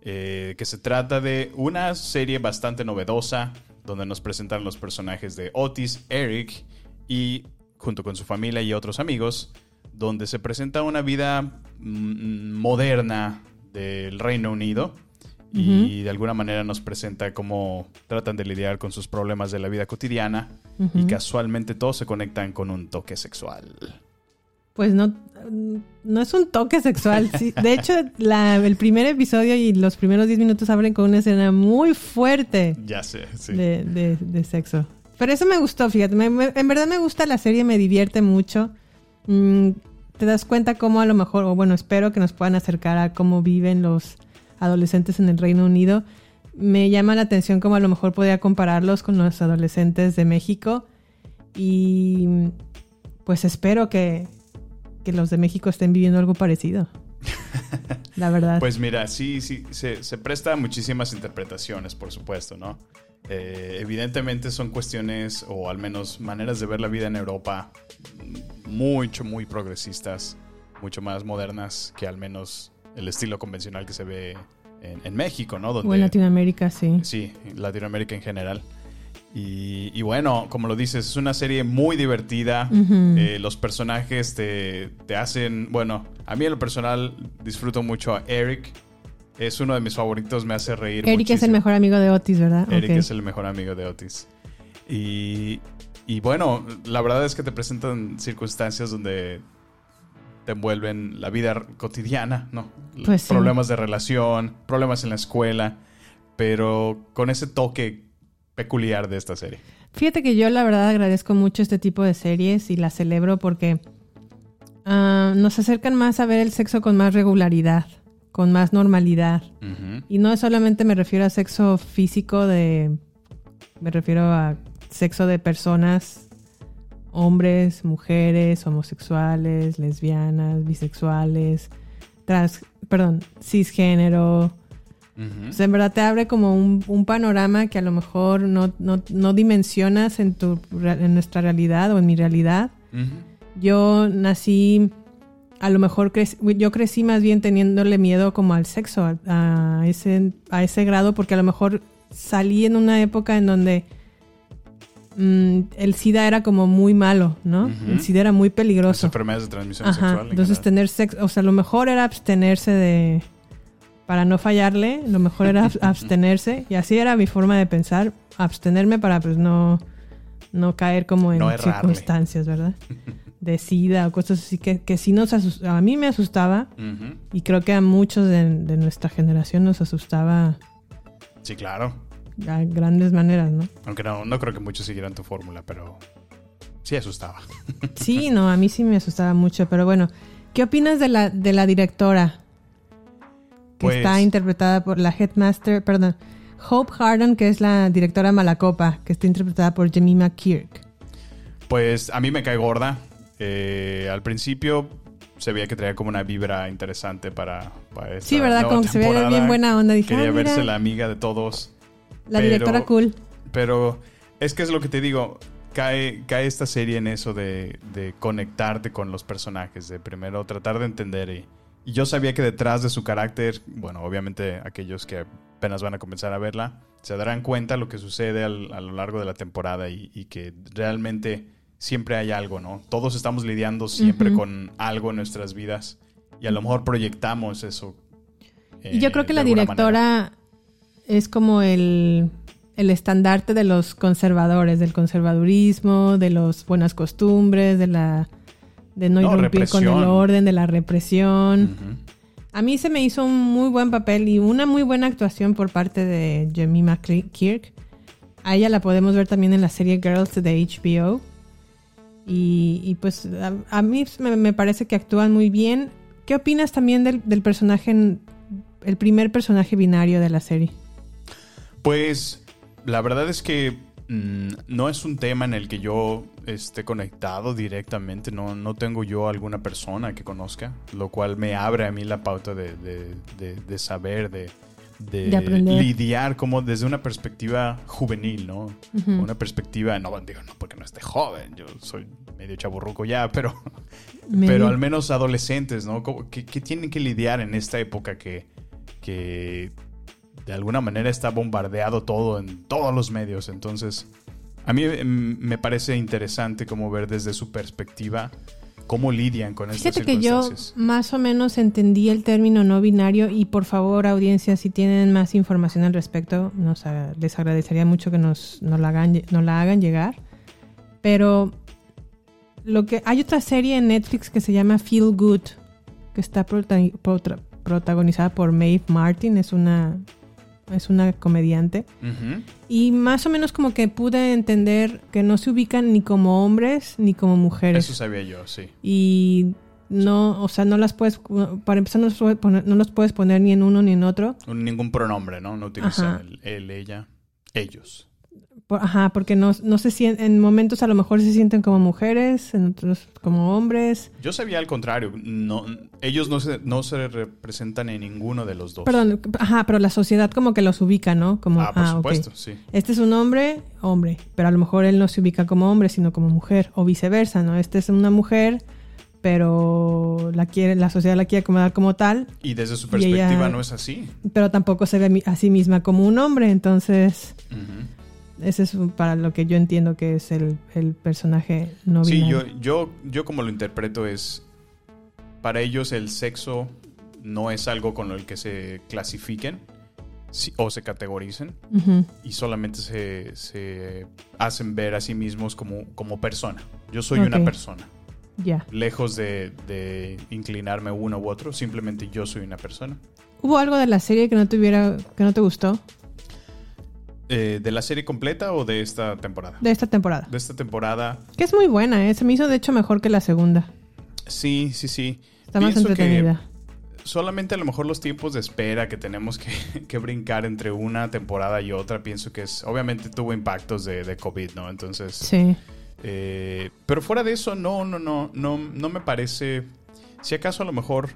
eh, que se trata de una serie bastante novedosa, donde nos presentan los personajes de Otis, Eric y junto con su familia y otros amigos, donde se presenta una vida mm, moderna del Reino Unido y de alguna manera nos presenta cómo tratan de lidiar con sus problemas de la vida cotidiana y casualmente todos se conectan con un toque sexual. Pues no, no es un toque sexual. sí. De hecho, la- el primer episodio y los primeros 10 minutos abren con una escena muy fuerte Ya sé, sí. de, de- de sexo. Pero eso me gustó, fíjate. me- me- en verdad me gusta la serie, me divierte mucho. Mm, te das cuenta cómo a lo mejor, o bueno, espero que nos puedan acercar a cómo viven los adolescentes en el Reino Unido. Me llama la atención cómo a lo mejor podría compararlos con los adolescentes de México. Y pues espero que, que los de México estén viviendo algo parecido. La verdad. Pues mira, sí, sí, se, se presta a muchísimas interpretaciones, por supuesto, ¿no? Eh, evidentemente son cuestiones, o al menos maneras de ver la vida en Europa, mucho, muy progresistas, mucho más modernas que al menos el estilo convencional que se ve en, en México, ¿no? Donde, o en Latinoamérica, sí. Sí, Latinoamérica en general. Y, y bueno, como lo dices, es una serie muy divertida. Eh, los personajes te, te hacen, bueno, a mí en lo personal disfruto mucho a Eric. Es uno de mis favoritos, me hace reír. Eric es el mejor amigo de Otis, ¿verdad? Eric es el mejor amigo de Otis. Y, y bueno, la verdad es que te presentan circunstancias donde te envuelven la vida cotidiana, ¿no? Pues sí. problemas de relación, problemas en la escuela, pero con ese toque peculiar de esta serie. Fíjate que yo la verdad agradezco mucho este tipo de series y las celebro porque ah, nos acercan más a ver el sexo con más regularidad, con más normalidad. Y no solamente me refiero a sexo físico de... Me refiero a sexo de personas, hombres, mujeres, homosexuales, lesbianas, bisexuales, trans... Perdón, cisgénero. O sea, en verdad te abre como un, un panorama que a lo mejor no, no, no dimensionas en, tu, en nuestra realidad o en mi realidad. Yo nací, a lo mejor crec- yo crecí más bien teniéndole miedo como al sexo, a, a ese, a ese grado, porque a lo mejor salí en una época en donde mm, el SIDA era como muy malo, ¿no? El SIDA era muy Las peligroso. enfermedades de transmisión Ajá, sexual. en entonces general. tener sexo, o sea, lo mejor era abstenerse de, para no fallarle, lo mejor era ab- abstenerse, y así era mi forma de pensar, abstenerme para pues no, no caer como en No circunstancias, ¿verdad? De sida o cosas así que, que sí nos asustaba, a mí me asustaba, y creo que a muchos de, de nuestra generación nos asustaba Sí, claro. a grandes maneras, ¿no? Aunque no, no creo que muchos siguieran tu fórmula, pero sí asustaba. Sí, no, a mí sí me asustaba mucho, pero bueno, ¿qué opinas de la, de la directora? Que Pues- está interpretada por la headmaster, perdón, Hope Hardon, que es la directora Malacopa, que está interpretada por Jemima Kirk. Pues a mí me cae gorda. Eh, al principio se veía que traía como una vibra interesante para, para esta Sí, ¿verdad? nueva Como se veía bien buena onda. Dije, Quería "Ah, verse la amiga de todos. la pero- directora cool. Pero es que es lo que te digo. Cae, cae esta serie en eso de, de conectarte con los personajes, de primero tratar de entender. Y, y yo sabía que detrás de su carácter, bueno, obviamente aquellos que apenas van a comenzar a verla, se darán cuenta lo que sucede al- a lo largo de la temporada y, y que realmente siempre hay algo, ¿no? Todos estamos lidiando siempre con algo en nuestras vidas y a lo mejor proyectamos eso. Y yo eh, creo que de la directora manera. es como el, el estandarte de los conservadores, del conservadurismo, de las buenas costumbres, de la de no, No, irrumpir con el orden, de la represión. A mí se me hizo un muy buen papel y una muy buena actuación por parte de Jemima Kirk. A ella la podemos ver también en la serie Girls de HBO. Y, y pues a, a mí me, parece que actúan muy bien. ¿Qué opinas también del, del personaje, el primer personaje binario de la serie? Pues la verdad es que mm, no es un tema en el que yo esté conectado directamente. No, no tengo yo alguna persona que conozca, lo cual me abre a mí la pauta de, de- de- de saber, de, de lidiar como desde una perspectiva juvenil, ¿no? Una perspectiva, no digo, no porque no esté joven, yo soy medio chaburruco ya, pero, pero al menos adolescentes, ¿no? Que, que tienen que lidiar en esta época que, que de alguna manera está bombardeado todo en todos los medios. Entonces, a mí mm, me parece interesante como ver desde su perspectiva cómo lidian con estas Fíjate que yo circunstancias. más o menos entendí el término no binario y por favor audiencia si tienen más información al respecto nos les agradecería mucho que nos, nos la hagan, nos la hagan llegar. Pero lo que hay otra serie en Netflix que se llama Feel Good que está prota- protagonizada por Maeve Martin es una es una comediante y más o menos como que pude entender que no se ubican ni como hombres ni como mujeres Eso sabía yo, sí. y no, o sea, no las puedes, para empezar no los, puedes poner, no los puedes poner ni en uno ni en otro. Ningún pronombre, ¿no? No utilizan el, él, ella, ellos. Por- ajá, porque no, no se sienten, en momentos a lo mejor se sienten como mujeres, en otros como hombres. Yo sabía al contrario. No, ellos no se, no se representan en ninguno de los dos. Perdón, ajá, pero la sociedad como que los ubica, ¿no? Como, Ah, por ok. supuesto, sí. Este es un hombre, hombre, pero a lo mejor él no se ubica como hombre, sino como mujer, o viceversa, ¿no? Este es una mujer, pero la quiere, la sociedad la quiere acomodar como tal, Y desde su perspectiva ella- no es así. pero tampoco se ve a sí misma como un hombre, entonces Ujú. Ese es para lo que yo entiendo que es el, el personaje no Sí, binario. yo, yo, yo como lo interpreto es, para ellos el sexo no es algo con el que se clasifiquen sí, o se categoricen y solamente se, se hacen ver a sí mismos como, como persona. Yo soy una persona. Ya. Lejos de, de inclinarme uno u otro, simplemente yo soy una persona. ¿Hubo algo de la serie que no tuviera, que no te gustó Eh, ¿De la serie completa o de esta temporada? de esta temporada? De esta temporada, Que es muy buena, ¿eh? Se me hizo de hecho mejor que la segunda. Sí, sí, sí. Está más Pienso entretenida. solamente a lo mejor los tiempos de espera que tenemos que, que brincar entre una temporada y otra, pienso que es, obviamente tuvo impactos de, de COVID, ¿no? Entonces, Sí. eh, pero fuera de eso, no, no, no, no, no me parece, si acaso a lo mejor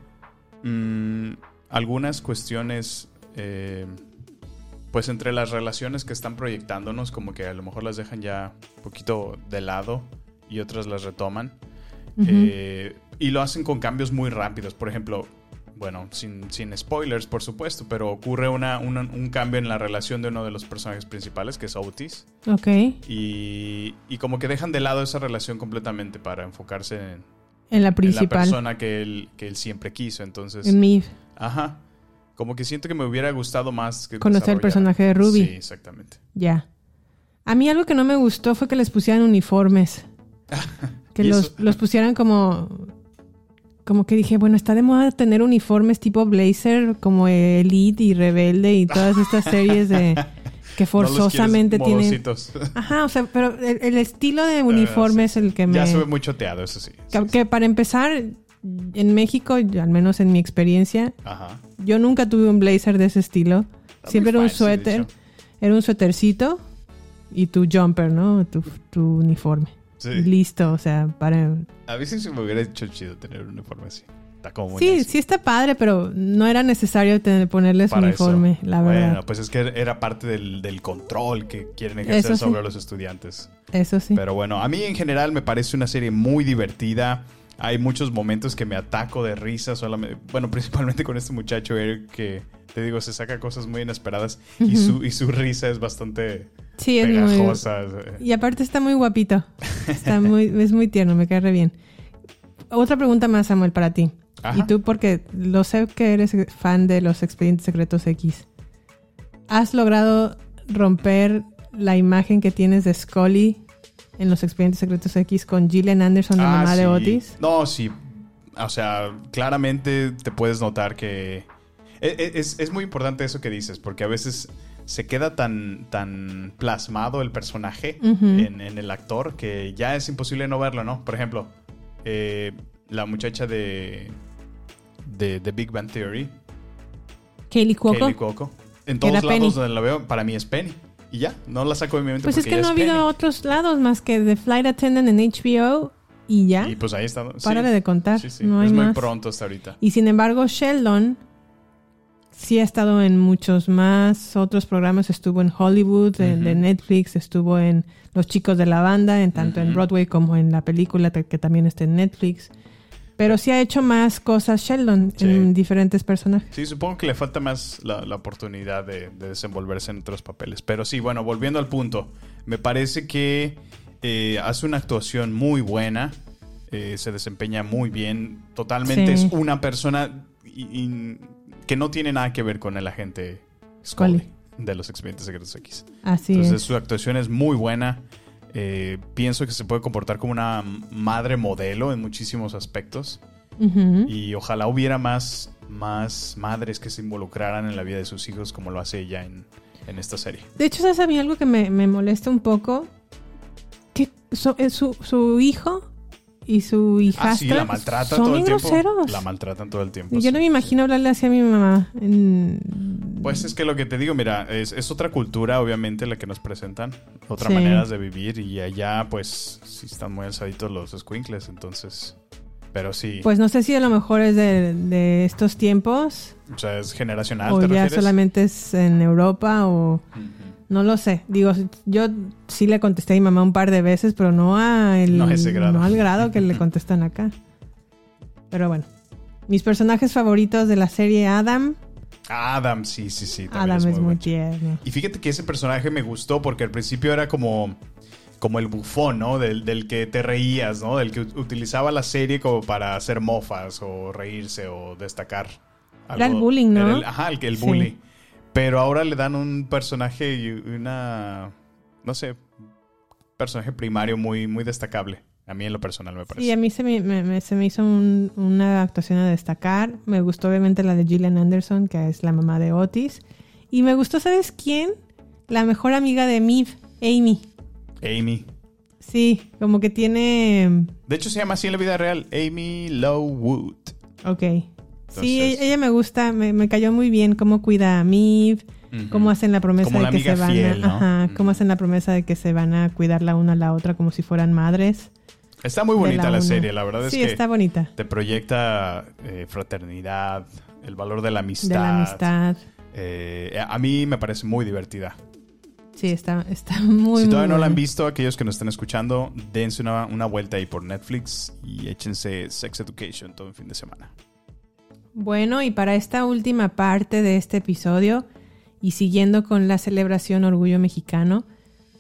mm, algunas cuestiones, eh, pues entre las relaciones que están proyectándonos, como que a lo mejor las dejan ya un poquito de lado y otras las retoman. Eh, y lo hacen con cambios muy rápidos. Por ejemplo, bueno, sin, sin spoilers, por supuesto, pero ocurre una, una- un cambio en la relación de uno de los personajes principales, que es Otis. Ok. Y, y como que dejan de lado esa relación completamente para enfocarse en, En la en la principal. persona que él, que él siempre quiso. Entonces, En Miv. ajá. Como que siento que me hubiera gustado más que Conocer el personaje de Ruby. Sí, exactamente. Ya. A mí algo que no me gustó fue que les pusieran uniformes. Que ¿Y los, los pusieran como. Como que dije, bueno, está de moda tener uniformes tipo Blazer, como Elite y Rebelde y todas estas series de. Que No forzosamente quieres tienen. Ajá, o sea, pero el, el estilo de uniforme Ah, es el que me. Ya se ve muy choteado, eso sí. que, Sí, que para empezar, en México, al menos en mi experiencia. Ajá. Yo nunca tuve un blazer de ese estilo. Está Siempre era un fancy, suéter. Era un suétercito y tu jumper, ¿no? Tu, tu uniforme. Sí. Y Listo, o sea, para... A veces se me hubiera hecho chido tener un uniforme así. Está como muy Sí, nice. sí está padre, pero no era necesario tener, ponerles Para eso. uniforme, la verdad. Bueno, pues es que era parte del, del control que quieren ejercer Eso sí. sobre los estudiantes. Eso sí. Pero bueno, a mí en general me parece una serie muy divertida. Hay muchos momentos que me ataco de risa, solamente, bueno, principalmente con este muchacho Eric que te digo, se saca cosas muy inesperadas y, su, y su risa es bastante sí, es muy... pegajosa. Y aparte está muy guapito. Está muy, es muy tierno, me cae re bien. Otra pregunta más, Samuel, para ti. Ajá. Y tú, porque lo sé que eres fan de los expedientes secretos X. ¿Has logrado romper la imagen que tienes de Scully en los expedientes secretos X con Gillian Anderson, la Ah, mamá de. Otis? No, sí. O sea, claramente te puedes notar que... e- e- Es, es muy importante eso que dices, porque a veces se queda tan, tan plasmado el personaje en, en el actor que ya es imposible no verlo, ¿no? Por ejemplo, eh, la muchacha de, de, de Big Bang Theory, Kaylee Cuoco. Kaylee Cuoco, en todos lados Penny. donde la veo, para mí es Penny. Y ya, no la saco de mi mente Pues es que no ha habido otros lados más que The Flight Attendant en HBO y ya. Y pues ahí está. Párale de contar. Sí, sí. No hay es muy más. pronto hasta ahorita. Y sin embargo, Sheldon sí ha estado en muchos más otros programas. Estuvo en Hollywood, en- de Netflix, estuvo en Los Chicos de la Banda, en tanto en. Broadway como en la película que también está en Netflix. Pero sí ha hecho más cosas Sheldon Sí. en diferentes personajes. Sí, supongo que le falta más la, la oportunidad de, de desenvolverse en otros papeles. Pero sí, bueno, volviendo al punto. Me parece que eh, hace una actuación muy buena. eh, se desempeña muy bien. Totalmente Sí. es una persona que no tiene nada que ver con el agente Scully Scully. de los expedientes secretos X. Así Entonces es. su actuación es muy buena. Eh, pienso que se puede comportar como una madre modelo en muchísimos aspectos. Y ojalá hubiera más, más madres que se involucraran en la vida de sus hijos como lo hace ella en, en esta serie. De hecho, ¿sabes a mí algo que me, me molesta un poco? Que eh, su, su hijo y su hijastra Ah, sí, la maltratan son todo el tiempo. groseros. La maltratan todo el tiempo. Yo sí, no me imagino hablarle así a mi mamá. En-. Pues es que lo que te digo, mira, es, es otra cultura, obviamente, la que nos presentan. Otras Sí. maneras de vivir. Y allá, pues, sí están muy alzaditos los squinkles, entonces. Pero sí. Pues no sé si a lo mejor es de, de estos tiempos o sea, es generacional, o ¿te ya refieres? solamente es en Europa o. no lo sé. Digo, yo sí le contesté a mi mamá un par de veces, pero no a el, No a ese grado. no al grado que le contestan acá. Pero bueno, mis personajes favoritos de la serie Adam. Adam, sí, sí, sí. Adam es, muy bueno. tierno. Y fíjate que ese personaje me gustó porque al principio era como, como el bufón, ¿no? Del, del que te reías, ¿no? Del que ut- utilizaba la serie como para hacer mofas o reírse o destacar. Era el bullying, ¿no? Era el- ajá, el, que- el Sí. Pero ahora le dan un personaje y una, no sé, personaje primario muy, muy destacable. A mí en lo personal me parece. Sí, a mí se me, me- me- se me hizo un- una actuación a destacar. Me gustó obviamente la de Gillian Anderson, que es la mamá de Otis. Y me gustó, ¿sabes quién? La mejor amiga de Miv, Amy. Amy. Sí, como que tiene... De hecho, se llama así en la vida real, Amy Lowood. Ok. Sí, ella me gusta, me, me cayó muy bien cómo cuida a Miv, cómo hacen la promesa Como de que se van fiel, a... ¿no? Ajá, Ujú. cómo hacen la promesa de que se van a cuidar la una a la otra como si fueran madres. Está muy bonita la, serie, la verdad es sí, que está bonita. te proyecta eh, fraternidad, el valor de la amistad. De la amistad. Eh, a mí me parece muy divertida. Sí, está, está muy, si muy todavía no la han visto, aquellos que nos están escuchando, dense una, una vuelta ahí por Netflix y échense Sex Education todo el fin de semana. Bueno, y para esta última parte de este episodio, y siguiendo con la celebración Orgullo Mexicano,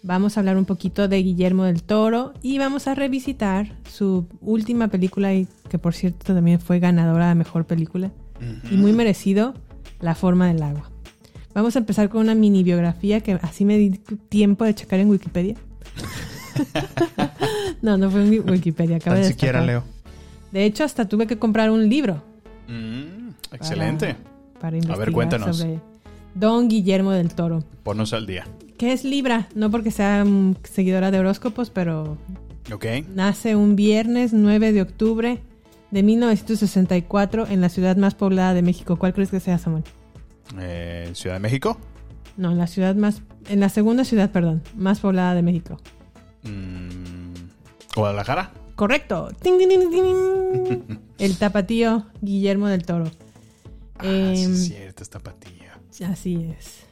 vamos a hablar un poquito de Guillermo del Toro y vamos a revisitar su última película, y que por cierto también fue ganadora de Mejor Película, y muy merecido, La Forma del Agua. Vamos a empezar con una mini biografía que así me di tiempo de checar en Wikipedia. no, no fue en Wikipedia, acabo Tan de siquiera destacar. leo. De hecho, hasta tuve que comprar un libro Mm, excelente. para investigar cuéntanos. sobre Don Guillermo del Toro. Ponnos al día. Que es Libra, no porque sea mm, seguidora de horóscopos, pero ¿Ok? nace un viernes 9 de octubre de 1964 en la ciudad más poblada de México. ¿Cuál crees que sea, Samuel? Eh, Ciudad de México. No, en la ciudad más, en la segunda ciudad, perdón, más poblada de México. Mm, Guadalajara. Correcto. Ting, ting, ting, ting, ting. El tapatío Guillermo del Toro. Ah, sí, Em, es cierto, esta patilla. Así es.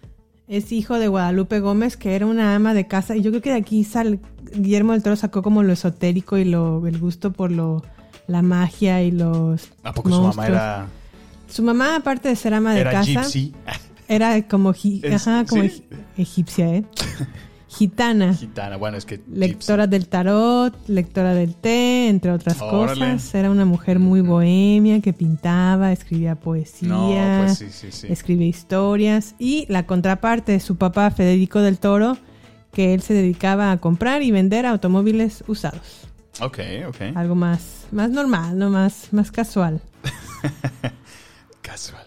Es hijo de Guadalupe Gómez, que era una ama de casa. Y yo creo que de aquí sale, Guillermo del Toro sacó como lo esotérico y lo, el gusto por lo, la magia y los. ¿A poco su mamá era, Su mamá, aparte de ser ama de era casa, gypsy? era como, Es- ajá, como sí. egipcia, ¿eh? Gitana. Gitana. Bueno, es que. Lectora del tarot, lectora del té, entre otras Órale. cosas. Era una mujer muy bohemia que pintaba, escribía poesía. No, pues sí, sí, sí. escribe historias y la contraparte de su papá Federico del Toro, que él se dedicaba a comprar y vender automóviles usados. Ok, ok. Algo más, más normal, no más, más casual. Casual.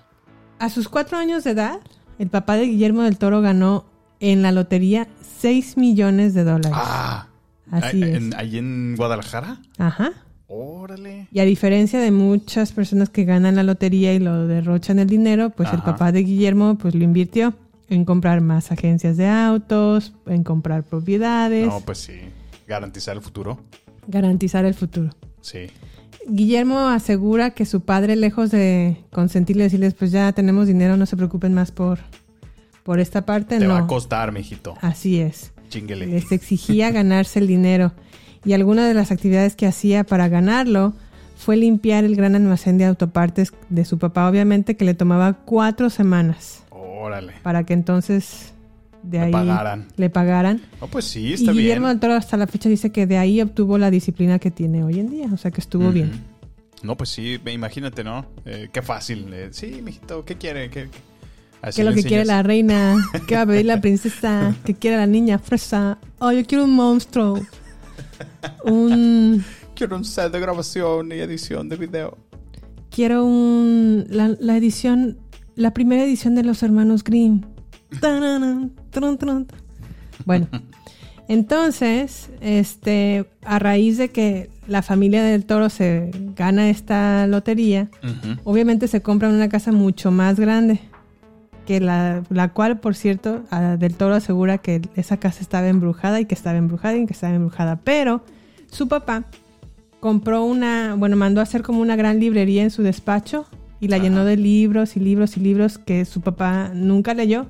A sus cuatro años de edad, el papá de Guillermo del Toro ganó en la lotería 6 millones de dólares. Ah. Así ¿ahí es. en- ¿Ahí en Guadalajara? Ajá. Órale. Y a diferencia de muchas personas que ganan la lotería y lo derrochan el dinero, pues el papá de Guillermo pues lo invirtió en comprar más agencias de autos, en comprar propiedades, No, pues sí. Garantizar el futuro. garantizar el futuro. Sí. Guillermo asegura que su padre, lejos de consentirle decirles, pues ya tenemos dinero, no se preocupen más por, por esta parte, Te no. va a costar, mijito. Así es. Chinguele. Les exigía ganarse el dinero. Y alguna de las actividades que hacía para ganarlo fue limpiar el gran almacén de autopartes de su papá, obviamente que le tomaba cuatro semanas Órale. para que entonces de Le ahí pagaran. le pagaran. No, pues sí, Y está Guillermo bien. del Toro hasta la fecha dice que de ahí obtuvo la disciplina que tiene hoy en día, o sea que estuvo bien. No, pues sí, imagínate, ¿no? Eh, qué fácil. eh, sí, mijito, ¿qué quiere? ¿Qué, qué? Así ¿Qué es lo que quiere la reina? ¿Qué va a pedir la princesa? ¿Qué quiere la niña fresa? Oh, yo quiero un monstruo. Un... Quiero un set de grabación y edición de video. Quiero un... La, la edición... La primera edición de los hermanos Grimm. Bueno. Entonces, este, a raíz de que la familia del toro se gana esta lotería, obviamente se compra una casa mucho más grande, que la, la cual, por cierto, a- del toro asegura que esa casa estaba embrujada y que estaba embrujada y que estaba embrujada. Pero su papá compró una, bueno, mandó a hacer como una gran librería en su despacho y la Ajá. llenó de libros y libros y libros que su papá nunca leyó.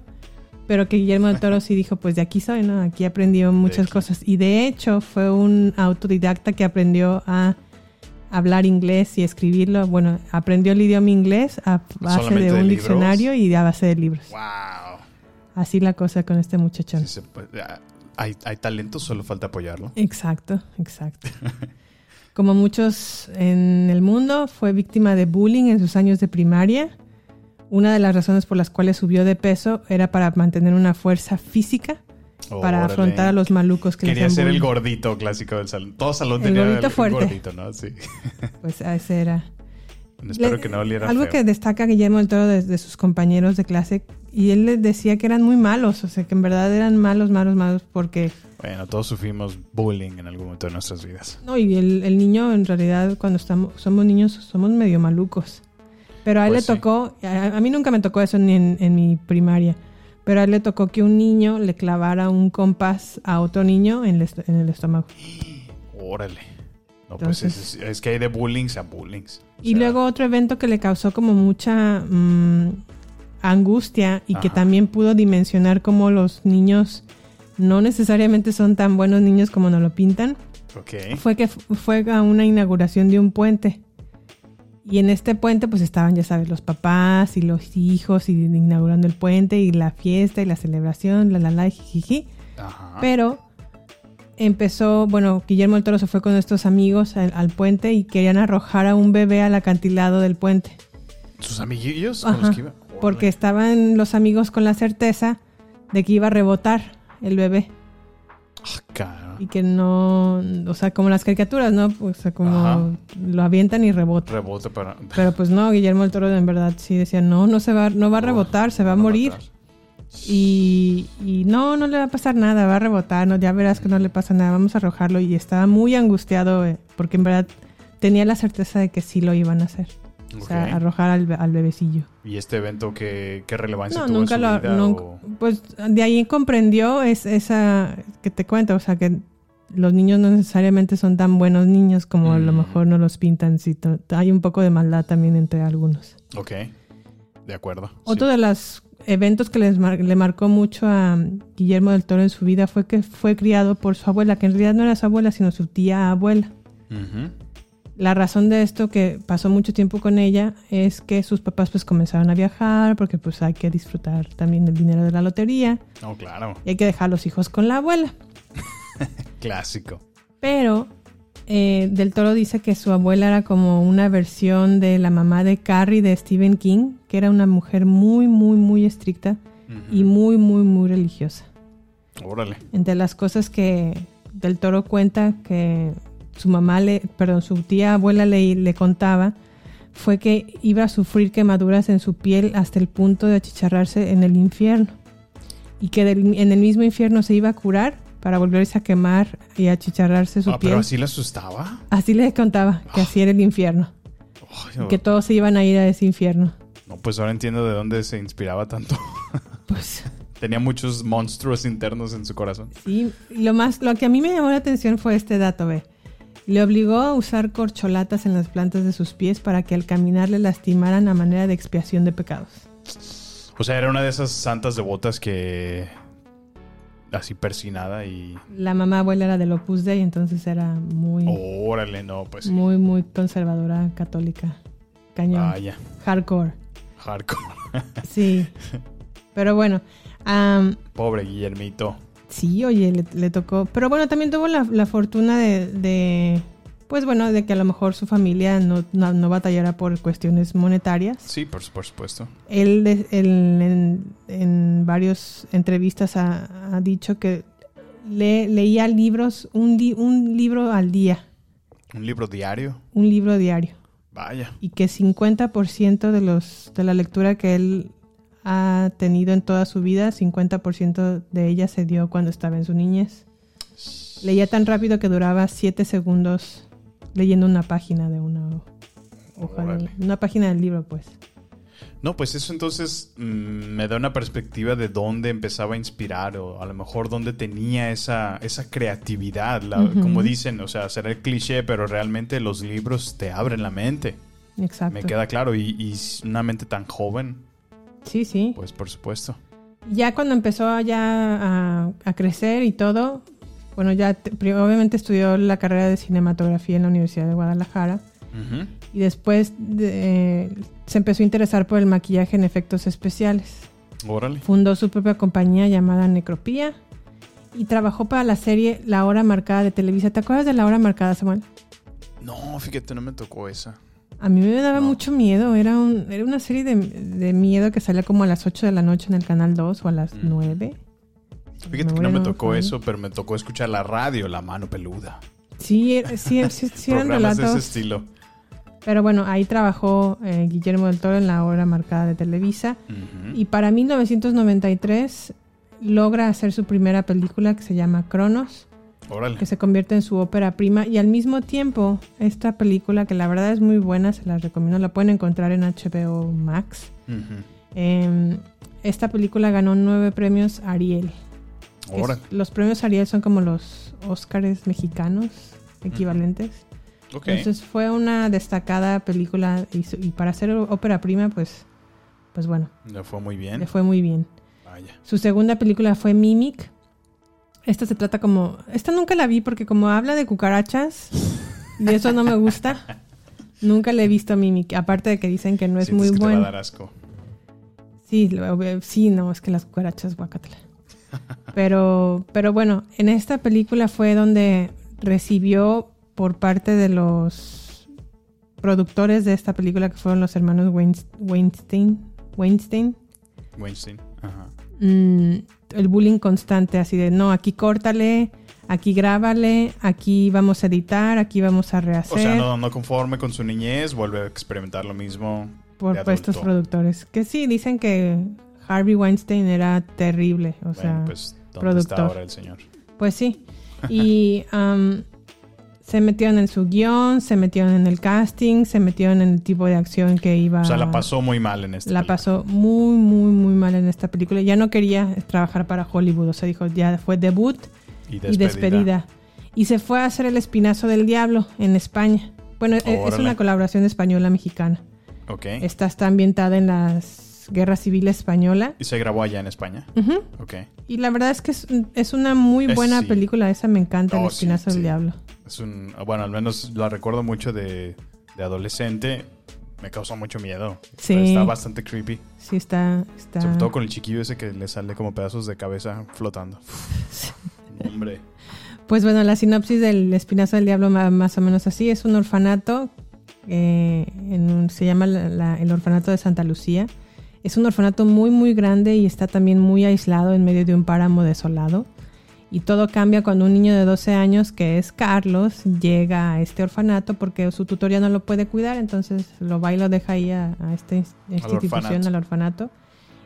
Pero que Guillermo del Toro sí dijo, pues de aquí soy, ¿no? Aquí aprendió muchas cosas. Y de hecho fue un autodidacta que aprendió a hablar inglés y escribirlo. Bueno, aprendió el idioma inglés a base ¿Solamente de un diccionario y a base de libros. Wow. Así la cosa con este muchachón. Sí ah, hay, hay talento, solo falta apoyarlo. Exacto, exacto. Como muchos en el mundo, fue víctima de bullying en sus años de primaria. Una de las razones por las cuales subió de peso era para mantener una fuerza física para Órale. afrontar a los malucos que Quería hacían ser el gordito clásico del salón. Todo salón El tenía gordito el fuerte. gordito, ¿no? Sí. Pues a ese era. Espero Le- que no oliera Algo feo. que destaca Guillermo del Toro de, de sus compañeros de clase, y él les decía que eran muy malos, o sea, que en verdad eran malos, malos, malos, porque Bueno, todos sufrimos bullying en algún momento de nuestras vidas. No, y el, el niño en realidad cuando estamos, somos niños somos medio malucos. Pero a él Pues le sí. tocó, a, a mí nunca me tocó eso ni en, en mi primaria, pero a él le tocó que un niño le clavara un compás a otro niño en el, est- en el estómago. Órale. No, pues es, es que hay de bullying a bullying. Y luego otro evento que le causó como mucha mm, angustia y que también pudo dimensionar cómo los niños no necesariamente son tan buenos niños como nos lo pintan, fue que fu- fue a una inauguración de un puente. Y en este puente pues estaban, ya sabes, los papás y los hijos y inaugurando el puente y la fiesta y la celebración, la la la, jijiji. Ajá. Pero empezó, bueno, Guillermo del Toro se fue con estos amigos al, al puente y querían arrojar a un bebé al acantilado del puente. ¿Sus amiguillos con los Ajá, que iba? porque estaban los amigos con la certeza de que iba a rebotar el bebé Ah. Y que no, o sea, como las caricaturas, ¿no? O sea, como Ajá. lo avientan y rebota. Rebote para. Pero pues no, Guillermo del Toro en verdad sí decía, no, no se va, no va a rebotar, se va a morir. Y, y no, no le va a pasar nada, va a rebotar, no, ya verás que no le pasa nada, vamos a arrojarlo. Y estaba muy angustiado eh, porque en verdad tenía la certeza de que sí lo iban a hacer. O sea, arrojar al, be- al bebecillo. ¿Y este evento qué, qué relevancia No, tuvo nunca en su lo... vida? nunca- o- Pues de ahí comprendió es, esa que te cuento, o sea, que los niños no necesariamente son tan buenos niños como a lo Mm. mejor no los pintan. To- hay un poco de maldad también entre algunos. Ok. De acuerdo. Otro Sí. de los eventos que les mar- le marcó mucho a Guillermo del Toro en su vida fue que fue criado por su abuela, que en realidad no era su abuela, sino su tía abuela. La razón de esto, que pasó mucho tiempo con ella, es que sus papás pues comenzaron a viajar, porque pues hay que disfrutar también del dinero de la lotería No, claro. y hay que dejar a los hijos con la abuela. Clásico. Pero eh, Del Toro dice que su abuela era como una versión de la mamá de Carrie de Stephen King, que era una mujer muy, muy, muy estricta y muy, muy, muy religiosa. Órale. Entre las cosas que Del Toro cuenta que su mamá, le, perdón, su tía abuela le, le contaba fue que iba a sufrir quemaduras en su piel hasta el punto de achicharrarse en el infierno. Y que del- en el mismo infierno se iba a curar para volverse a quemar y achicharrarse su Ah, piel. pero Así... así le asustaba. le contaba que así era el infierno. Y que todos se iban a ir a ese infierno. No, pues ahora entiendo de dónde se inspiraba tanto. Pues Tenía muchos monstruos internos en su corazón. Sí, lo más, lo que a mí me llamó la atención fue este dato, ve. Le obligó a usar corcholatas en las plantas de sus pies para que al caminar le lastimaran a manera de expiación de pecados. O sea, era una de esas santas devotas que. Así persinada y. La mamá abuela era del Opus Dei, entonces era muy, Órale, no, pues sí. muy, muy conservadora católica. Cañón. Vaya. Hardcore. Hardcore. Sí. Pero bueno, Pobre Guillermito. Sí, oye, le, le tocó. Pero bueno, también tuvo la, la fortuna de, de, Pues bueno, de que a lo mejor su familia no, no, no batallara por cuestiones monetarias. Sí, por, por supuesto. Él, en, en varias entrevistas ha, ha dicho que le, leía libros, un, li- un libro al día, Un libro diario. un libro diario. Vaya. Y que 50% de, los, de la lectura que él ha tenido en toda su vida, 50% de ella se dio cuando estaba en su niñez. Leía tan rápido que duraba 7 segundos leyendo una página de una ho- hoja, de, una página del libro, pues. No, pues eso entonces mm, me da una perspectiva de dónde empezaba a inspirar o a lo mejor dónde tenía esa, esa creatividad. la-. Como dicen, o sea, será el cliché, pero realmente los libros te abren la mente. Exacto. Me queda claro. Y, y una mente tan joven, Sí, sí. pues por supuesto. Ya cuando empezó ya a, a crecer y todo, bueno, ya te- obviamente estudió la carrera de cinematografía en la Universidad de Guadalajara y después de- eh, se empezó a interesar por el maquillaje en efectos especiales. Órale. Fundó su propia compañía llamada Necropía y trabajó para la serie La Hora Marcada de Televisa. ¿Te acuerdas de La Hora Marcada, Samuel? No, fíjate, no me tocó esa. A mí me daba No. mucho miedo. Era, un, era una serie de, de miedo que salía como a las 8 de la noche en el canal 2 o a las 9. Fíjate que no me tocó eso, pero me tocó escuchar la radio, La Mano Peluda. Sí, era- sí, sí, sí eran Programas de ese relatos. estilo. Pero bueno, ahí trabajó eh, Guillermo del Toro en la hora marcada de Televisa. Ujú. Y para 1993 logra hacer su primera película que se llama Cronos, Órale. que se convierte en su ópera prima y al mismo tiempo esta película que la verdad es muy buena, se la recomiendo, la pueden encontrar en HBO Max. Ujú. Eh, esta película ganó nueve premios Ariel. Los premios Ariel son como los Óscares mexicanos equivalentes. Ok. Entonces fue una destacada película y, para ser ópera prima, pues, pues bueno, Le fue muy bien. le fue muy bien. Vaya. Su segunda película fue Mimic. Esta se trata como... Esta nunca la vi porque como habla de cucarachas y eso no me gusta, nunca le he visto a Mimic. Aparte de que dicen que no es Sientes muy asco. Sí, lo- sí, no, es que las cucarachas, guacatela. Pero, pero bueno, en esta película fue donde recibió por parte de los productores de esta película, que fueron los hermanos Weins- Weinstein, Weinstein Weinstein. Ajá. mm, el bullying constante, así de, no, aquí córtale, aquí grábale, aquí vamos a editar, aquí vamos a rehacer. O sea, no, no conforme con su niñez, vuelve a experimentar lo mismo. por estos productores. Que sí, dicen que Harvey Weinstein era terrible, o Bueno, sea, pues, ¿dónde está productor. ahora el señor? pues sí. Y am, se metieron en su guion, se metieron en el casting, se metieron en el tipo de acción que iba... O sea, la pasó muy mal en este La pasó muy, muy, muy mal en esta película. Ya no quería trabajar para Hollywood, o sea, dijo, ya fue debut Y y despedida. Y se fue a hacer El Espinazo del Diablo en España. Bueno, e- es una colaboración española-mexicana. Ok. Esta está ambientada en la Guerra Civil Española. Y se grabó allá en España. Ok. Y la verdad es que es, es una muy Es- buena sí. película. Esa me encanta, El Oh, Espinazo sí. del Diablo. Es un. Bueno, al menos la recuerdo mucho de, de adolescente. Me causó mucho miedo. Sí. Está bastante creepy. Sí, está... está... Sobre todo con el chiquillo ese que le sale como pedazos de cabeza flotando. Hombre. Pues bueno, la sinopsis del Espinazo del Diablo más o menos así. Es un orfanato, eh, en se llama la- la- el orfanato de Santa Lucía. Es un orfanato muy muy grande y está también muy aislado en medio de un páramo desolado. Y todo cambia cuando un niño de 12 años, que es Carlos, llega a este orfanato porque su tutor ya no lo puede cuidar, entonces lo va y lo deja ahí a, a esta ins- esta institución, orfanato. al orfanato.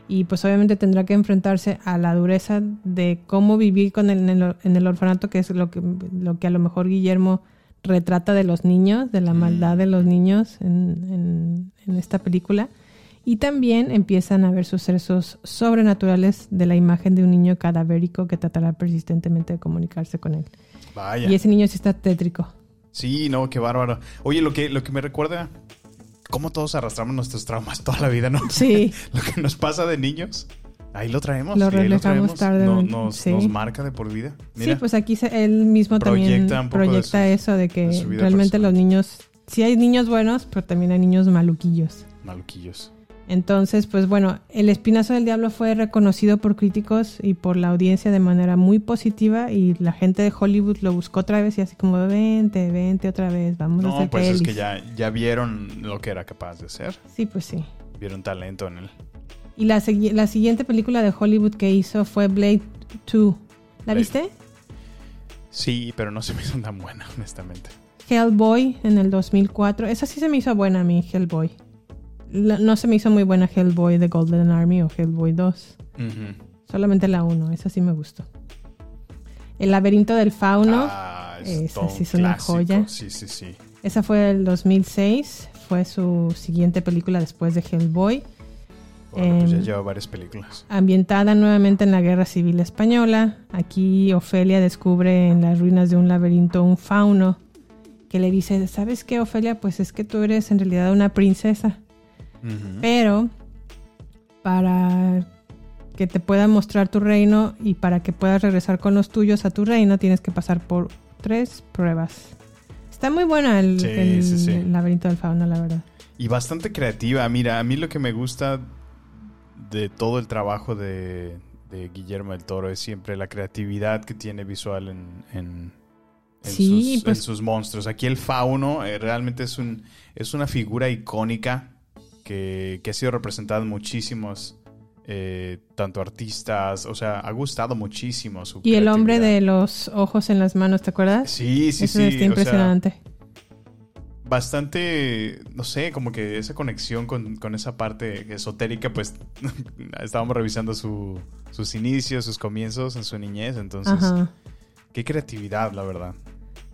Y pues obviamente tendrá que enfrentarse a la dureza de cómo vivir con el, en, el, en el orfanato, que es lo que, lo que a lo mejor Guillermo retrata de los niños, de la maldad de los niños en, en- en esta película. Y también empiezan a ver sucesos sobrenaturales de la imagen de un niño cadavérico que tratará persistentemente de comunicarse con él. Vaya. Y ese niño sí está tétrico. Sí, no, qué bárbaro. Oye, lo que, lo que me recuerda. Cómo todos arrastramos nuestros traumas toda la vida, ¿no? Sí. lo que nos pasa de niños. Ahí lo traemos. Lo reflejamos tardemente, No- nos, sí. nos marca de por vida. Mira. Sí, pues aquí se- él mismo también Proyecta de su- eso de que de realmente personal. los niños, sí hay niños buenos, pero también hay niños maluquillos. Maluquillos. Entonces, pues bueno, El Espinazo del Diablo fue reconocido por críticos y por la audiencia de manera muy positiva y la gente de Hollywood lo buscó otra vez y así como, vente, vente otra vez, vamos a No, hacer pues es pelis". que ya, ya vieron lo que era capaz de hacer. Sí, pues sí. Vieron talento en él. Y la, la siguiente película de Hollywood que hizo fue Blade 2. ¿La Blade. viste? Sí, pero no se me hizo tan buena, honestamente. Hellboy en el 2004. Esa sí se me hizo buena a mí, Hellboy. No se me hizo muy buena Hellboy de Golden Army o Hellboy 2. Ujú. Solamente la 1, esa sí me gustó. El laberinto del fauno. Ah, Esa todo sí es una clásico. joya. Sí, sí, sí. Esa fue del 2006. Fue su siguiente película después de Hellboy. Bueno, pues ya Em, lleva varias películas. Ambientada nuevamente en la Guerra Civil Española. Aquí Ofelia descubre en las ruinas de un laberinto un fauno que le dice, ¿sabes qué, Ofelia? Pues es que tú eres en realidad una princesa. Pero para que te pueda mostrar tu reino y para que puedas regresar con los tuyos a tu reino, tienes que pasar por tres pruebas. Está muy buena el, Sí, el- sí, sí. el laberinto del fauno, la verdad. Y bastante creativa. Mira, a mí lo que me gusta de todo el trabajo de, de Guillermo del Toro es siempre la creatividad que tiene visual en, en, en sus, pues- en sus monstruos. Aquí el fauno eh, realmente es, un, es una figura icónica que, que ha sido representada en muchísimos, eh, tanto artistas, o sea, ha gustado muchísimo su Y el hombre de los ojos en las manos, ¿te acuerdas? Sí, sí, Eso sí. está o sea, impresionante. bastante, no sé, como que esa conexión con, con esa parte esotérica, pues estábamos revisando su- sus inicios, sus comienzos en su niñez, entonces, Ajá. qué creatividad, la verdad.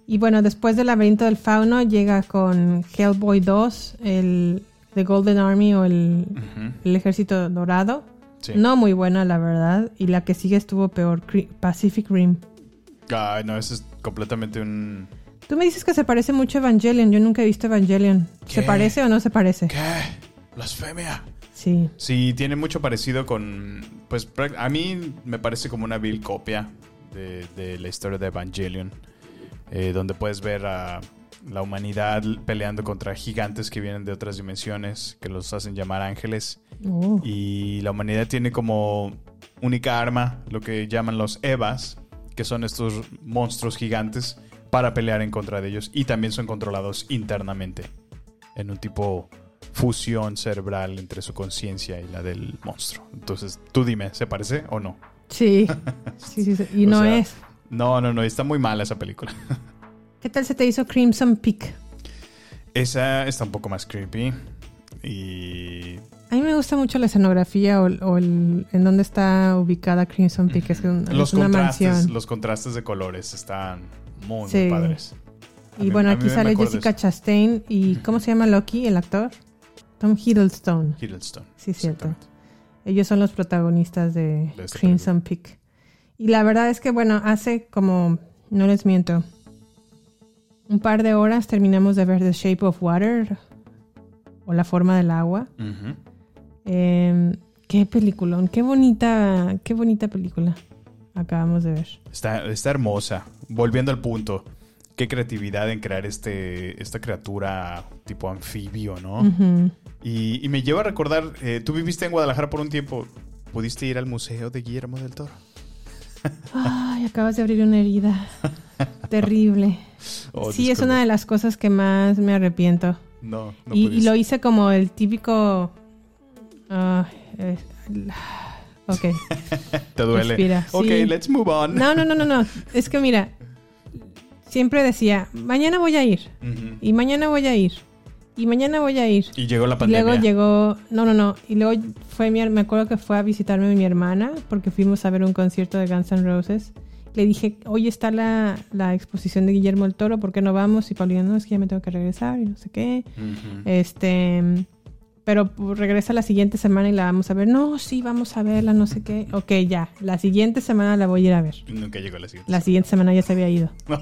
Y bueno, después del laberinto del fauno llega con Hellboy 2, el The Golden Army o el, el ejército dorado. sí. No muy buena, la verdad. Y la que sigue estuvo peor, Pacific Rim. Ay, no, eso es completamente un... Tú me dices que se parece mucho a Evangelion. Yo nunca he visto Evangelion. ¿Se parece o no se parece? ¿Qué? Blasfemia. Sí. Sí, tiene mucho parecido con. Pues a mí me parece como una vil copia de, de la historia de Evangelion. eh, donde puedes ver a la humanidad peleando contra gigantes que vienen de otras dimensiones, que los hacen llamar ángeles. Oh. Y la humanidad tiene como única arma lo que llaman los Evas, que son estos monstruos gigantes, para pelear en contra de ellos. Y también son controlados internamente, en un tipo fusión cerebral entre su conciencia y la del monstruo. Entonces, tú dime, ¿se parece o no? Sí. sí, sí, sí. Y no sea, es. No, no, no, está muy mala esa película. ¿Qué tal se te hizo Crimson Peak? Esa está un poco más creepy. Y A mí me gusta mucho la escenografía o, o el, en dónde está ubicada Crimson Peak. Es, un- es los una contrastes, mansión. los contrastes de colores están muy, padres. A Y mí- bueno, aquí sale Jessica. Chastain. ¿Y cómo se llama Loki, el actor? Tom Hiddleston. Hiddleston. Sí, cierto. Ellos son los protagonistas de, Crimson Peak. Y la verdad es que, bueno, hace como, no les miento, un par de horas terminamos de ver The Shape of Water o La forma del agua. Ujú. Eh, qué peliculón, qué bonita, qué bonita película acabamos de ver. Está, está hermosa. Volviendo al punto. Qué creatividad en crear este, esta criatura tipo anfibio, ¿no? Y me lleva a recordar, eh, tú viviste en Guadalajara por un tiempo. ¿Pudiste ir al museo de Guillermo del Toro? Ay, acabas de abrir una herida. Terrible. Oh, sí, es una de las cosas que más me arrepiento. No, no y, y lo hice como el típico. eh, ok. Te duele. Respira, Ok, sí. let's move on. No, no, no, no, no. Es que mira, siempre decía, mañana voy a ir. Y mañana voy a ir. Y mañana voy a ir. Y llegó la Y pandemia. luego llegó, no, no, no. Y luego fue mi, me acuerdo que fue a visitarme mi hermana porque fuimos a ver un concierto de Guns N' Roses. Le dije, hoy está la, la exposición de Guillermo el Toro, ¿por qué no vamos? Y Paulina, no, es que ya me tengo que regresar y no sé qué. Este, pero regresa la siguiente semana y la vamos a ver. No, sí, vamos a verla, no sé qué. Ok, ya. La siguiente semana la voy a ir a ver. Nunca llegó la siguiente. La siguiente semana ya se había ido.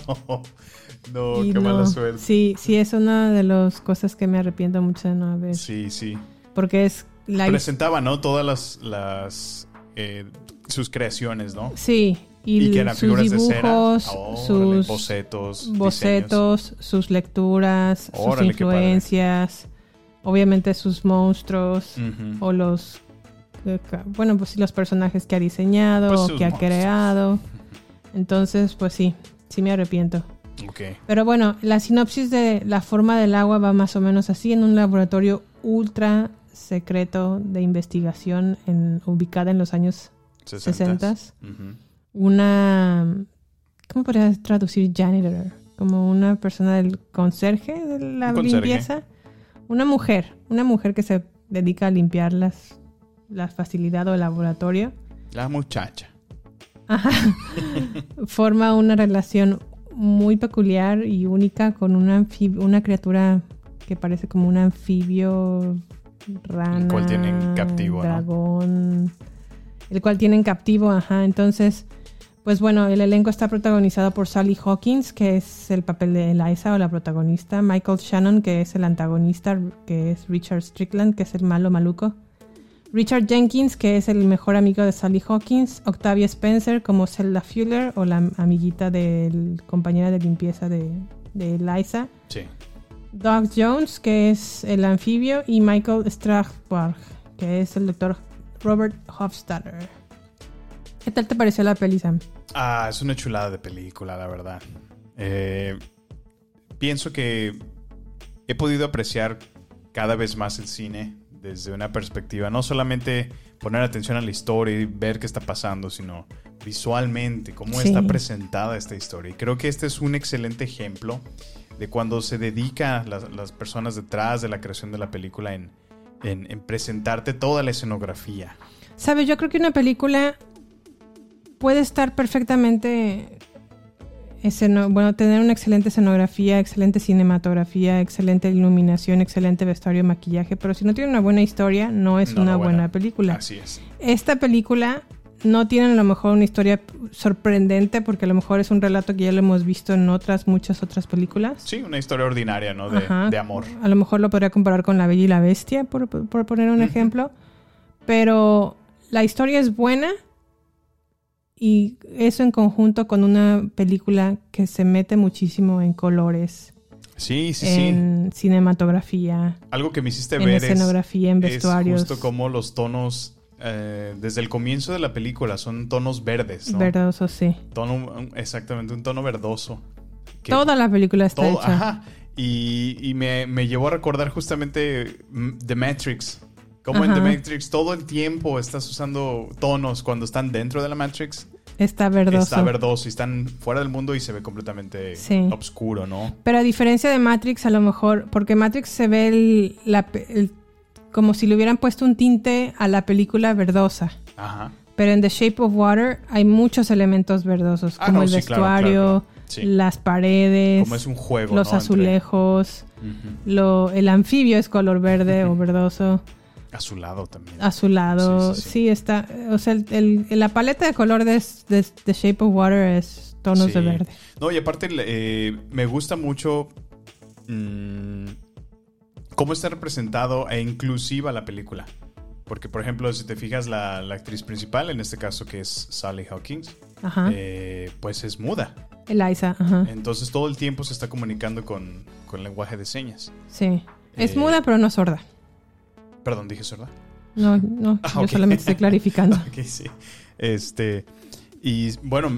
No, no qué no, mala suerte. Sí, sí, es una de las cosas que me arrepiento mucho de no haber. Sí, sí. Porque es la Presentaba, ¿no? Todas las, las eh, sus creaciones, ¿no? Sí, y, Y que eran sus de dibujos, Órale, sus bocetos, diseños. bocetos, sus lecturas, Órale, sus influencias, obviamente sus monstruos o los eh, bueno, pues sí los personajes que ha diseñado Pues o que ha monstruos. creado. Entonces, pues sí, sí me arrepiento. Pero bueno, la sinopsis de la forma del agua va más o menos así en un laboratorio ultra secreto de investigación en, ubicada en los años Sesentas. 60. Ujú. Una ¿cómo podría traducir janitor? Como una persona del conserje de la Un conserje. limpieza. Una mujer, una mujer que se dedica a limpiar las la facilidad o el laboratorio. La muchacha. Ajá. Forma una relación muy peculiar y única con una una criatura que parece como un anfibio rana, El cual tienen captivo, ¿no? dragón, el cual tienen captivo, ajá. Entonces, pues bueno, el elenco está protagonizado por Sally Hawkins, que es el papel de Eliza o la protagonista, Michael Shannon, que es el antagonista, que es Richard Strickland, que es el malo maluco. Richard Jenkins, que es el mejor amigo de Sally Hawkins, Octavia Spencer como Zelda Fuller o la amiguita del compañera de limpieza de, de Eliza, Sí. Doug Jones, que es el anfibio, y Michael Strasberg, que es el doctor Robert Hofstadter. ¿Qué tal te pareció la peli, Sam? Ah, es una chulada de película, la verdad. Eh, pienso que he podido apreciar cada vez más el cine desde una perspectiva, no solamente poner atención a la historia y ver qué está pasando, sino visualmente, cómo Sí. está presentada esta historia. Y creo que este es un excelente ejemplo de cuando se dedica las, las personas detrás de la creación de la película en, en- en presentarte toda la escenografía. ¿Sabes? Yo creo que una película puede estar perfectamente. bueno, tener una excelente escenografía, excelente cinematografía, excelente iluminación, excelente vestuario, maquillaje, pero si no tiene una buena historia, no es No, una buena, buena. película. Así es. Esta película no tiene a lo mejor una historia sorprendente, porque a lo mejor es un relato que ya lo hemos visto en otras, muchas otras películas. Sí, una historia ordinaria, ¿no? De, Ajá. de amor. A lo mejor lo podría comparar con La Bella y la Bestia, por, por poner un ejemplo. Pero la historia es buena y eso en conjunto con una película que se mete muchísimo en colores, Sí, sí, sí. en cinematografía, Algo que me hiciste en ver es, escenografía, en es vestuarios. justo como los tonos, eh, desde el comienzo de la película, son tonos verdes, ¿no? verdoso, sí. Tono, exactamente, un tono verdoso. Que Toda la película está todo- hecha. ajá. Y, y me, me llevó a recordar justamente mm, The Matrix. Como en. The Matrix todo el tiempo estás usando tonos cuando están dentro de la Matrix. Está verdoso. Está verdoso y están fuera del mundo y se ve completamente Sí. oscuro, ¿no? Pero a diferencia de Matrix, a lo mejor, porque Matrix se ve el- la el- como si le hubieran puesto un tinte a la película verdosa. Ajá. Pero en The Shape of Water hay muchos elementos verdosos, Ah, como no, el sí, vestuario, claro, claro. Sí. las paredes, Como es un juego, los ¿no? Entre- azulejos, lo, el anfibio es color verde o verdoso, Azulado también. azulado. Sí, Sí, sí, sí. está. O sea, el- el- la paleta de color de, de The Shape of Water es tonos de verde. No, y aparte eh, me gusta mucho mm, cómo está representado e inclusiva la película. Porque, por ejemplo, si te fijas, la, la actriz principal, en este caso que es Sally Hawkins, Ajá. eh, pues es muda. Eliza, ajá. Entonces todo el tiempo se está comunicando con, con lenguaje de señas. Sí. Es Eh, muda, pero no sorda. Perdón, dije sorda. No, no, Ah, yo solamente estoy clarificando. Ok, sí. Este. Y bueno,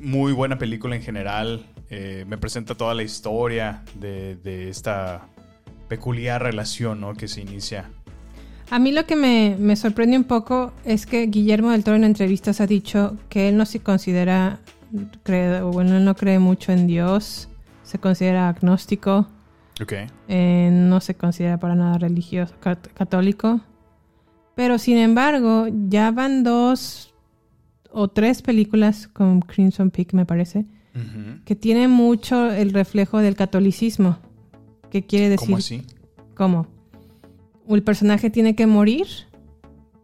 muy buena película en general. Eh, me presenta toda la historia de, de esta peculiar relación ¿no? que se inicia. A mí lo que me, me sorprende un poco es que Guillermo del Toro en entrevistas ha dicho que él no se considera, cree, bueno, él no cree mucho en Dios, se considera agnóstico, Ok. eh, no se considera para nada religioso, cat- católico. Pero sin embargo, ya van dos o tres películas con Crimson Peak, me parece, que tienen mucho el reflejo del catolicismo. ¿Qué quiere decir? ¿Cómo así? ¿Cómo? El personaje tiene que morir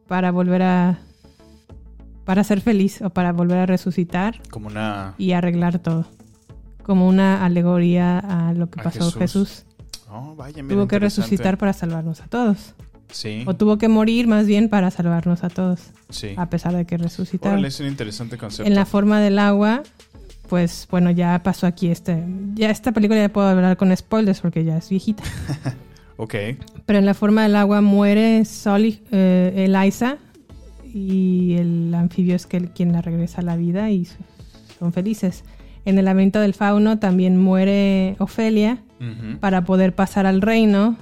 para volver a. para ser feliz o para volver a resucitar Como una. y arreglar todo. Como una alegoría a lo que A pasó Jesús. Jesús. Oh, vaya, mira, Tuvo que resucitar para salvarnos a todos. Sí. O tuvo que morir más bien para salvarnos a todos. Sí. A pesar de que resucitaron. Es un interesante concepto. En la forma del agua, pues bueno, ya pasó aquí este. Ya esta película ya puedo hablar con spoilers porque ya es viejita. Ok. Pero en la forma del agua muere Sully, eh, Eliza y el anfibio es que el- quien la regresa a la vida y son felices. En el laberinto del fauno también muere Ofelia para poder pasar al reino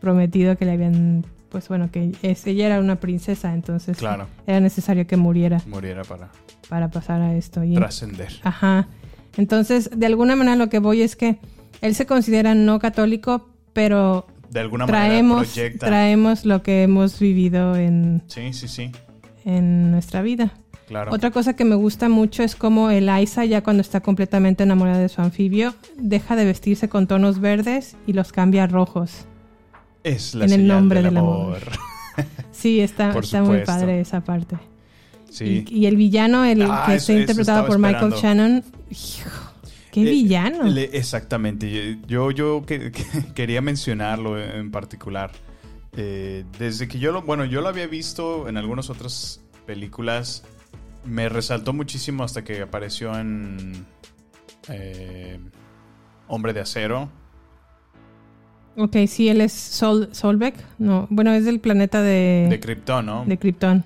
prometido que le habían, pues bueno, que es- ella era una princesa, entonces Claro. era necesario que muriera Muriera para para pasar a esto. Y- trascender. Ajá. Entonces, de alguna manera lo que voy es que él se considera no católico, pero De alguna manera traemos, proyecta. traemos lo que hemos vivido en, Sí, sí, sí. en nuestra vida. Claro. Otra cosa que me gusta mucho es como Eliza, ya cuando está completamente enamorada de su anfibio, deja de vestirse con tonos verdes y los cambia a rojos. es la en el señal nombre del del amor. amor. Sí, está, está muy padre esa parte. Sí. Y, y el villano, el Ah, que está interpretado por Michael. Shannon, hijo, qué Eh, villano. exactamente. Yo, yo que- que- quería mencionarlo en particular. Eh, desde que yo lo, bueno, yo lo había visto en algunas otras películas. Me resaltó muchísimo hasta que apareció en eh, Hombre de Acero. Ok, sí, él es Sol, Solbeck. No, bueno, es del planeta de, De Krypton, ¿no? de Krypton.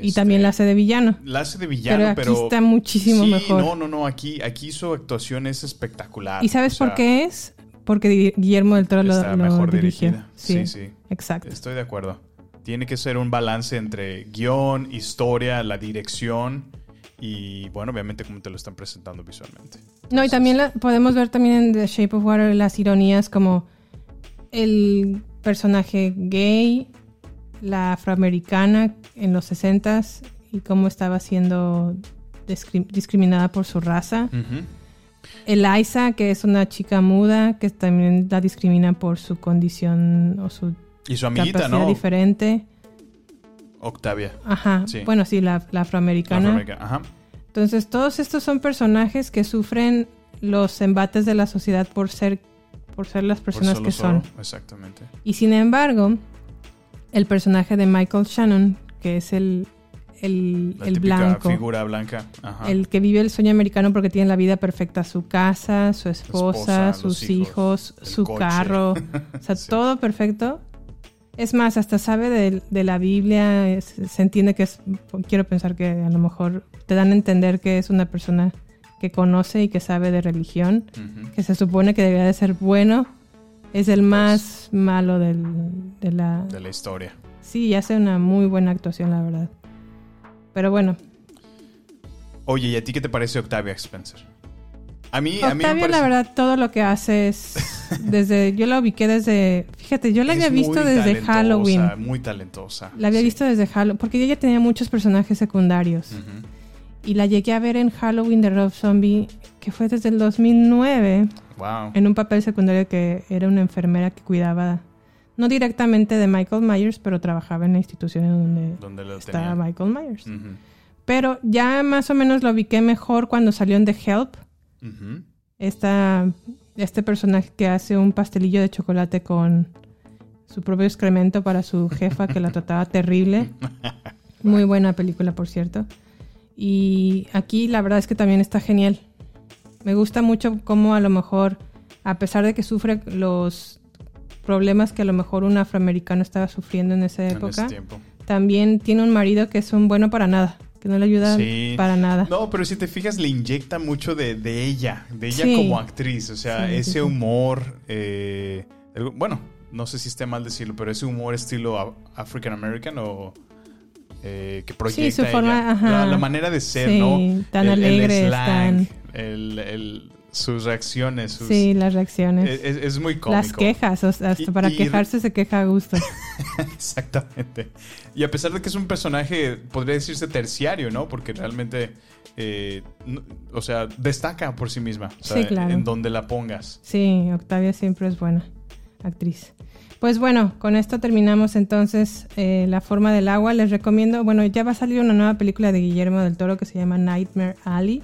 Y Este, también la hace de villano. la hace de villano, Pero pero. aquí está muchísimo sí, mejor. No, no, no. Aquí, aquí su actuación es espectacular. ¿Y sabes O sea, por qué es? Porque Guillermo del Toro lo, Está lo mejor dirigió. dirigida. Sí, sí, sí. exacto. Estoy de acuerdo. Tiene que ser un balance entre guion, historia, la dirección Y bueno, obviamente como te lo están presentando visualmente. No, y también la- podemos ver también en The Shape of Water las ironías como el personaje gay, la afroamericana en los 60s y cómo estaba siendo discri- discriminada por su raza. Eliza, que es una chica muda, que también la discrimina por su condición o su Y su amiguita, capacidad ¿no? diferente. Octavia. Ajá. Sí. Bueno, sí, la, la la afroamericana. afroamericana. Ajá. Entonces, todos estos son personajes que sufren los embates de la sociedad por ser, por ser las personas que son. solo. Exactamente. Y sin embargo, el personaje de Michael Shannon, que es el, el, La el blanco, figura blanca. Ajá. el que vive el sueño americano porque tiene la vida perfecta, su casa, su esposa, esposa, sus hijos, su coche. carro, o sea, Sí. todo perfecto. Es más, hasta sabe de, de la Biblia, es- se entiende que es, quiero pensar que a lo mejor te dan a entender que es una persona que conoce y que sabe de religión, que se supone que debería de ser bueno, es el más malo del, de la... De la historia. Sí, hace una muy buena actuación, la verdad. Pero bueno, Oye, ¿y a ti qué te parece Octavia Spencer? A mí, a mí me parece... la verdad, todo lo que hace es desde... Yo la ubiqué desde... Fíjate, yo la es había visto desde Halloween. Muy talentosa. La había Sí. visto desde Halloween, porque ella tenía muchos personajes secundarios. Y la llegué a ver en Halloween de Rob Zombie, que fue desde el 2009, Wow. en un papel secundario que era una enfermera que cuidaba, no directamente de Michael Myers, pero trabajaba en la institución en donde Donde estaba. Michael Myers. Pero ya más o menos lo ubiqué mejor cuando salió en The Help. Esta, este personaje que hace un pastelillo de chocolate con su propio excremento para su jefa que la trataba terrible. Muy buena película, por cierto. Y aquí la verdad es que también está genial. Me gusta mucho cómo a lo mejor, a pesar de que sufre los problemas que a lo mejor un afroamericano estaba sufriendo en esa época, también tiene un marido que es un bueno para nada, que no le ayuda Sí. para nada. No, pero si te fijas, le inyecta mucho de, de ella, de ella Sí. como actriz. O sea, Sí, ese sí. humor, eh, el- bueno, no sé si esté mal decirlo, pero ese humor estilo African American o eh, que proyecta su forma, ella. ajá. La, la manera de ser, Sí, ¿no? tan El- el alegres, slang, tan- el- el- sus reacciones, sus- Sí, las reacciones. es, muy cómico. Las quejas, o sea, hasta Y- para y- quejarse se queja a gusto. Exactamente. Y a pesar de que es un personaje, podría decirse terciario, ¿no? Porque realmente, eh, no- o sea, destaca por sí misma. O sea, Sí, claro. En donde la pongas. Sí, Octavia siempre es buena actriz. Pues bueno, con esto terminamos entonces eh, La forma del agua. Les recomiendo, bueno, ya va a salir una nueva película de Guillermo del Toro que se llama Nightmare Alley.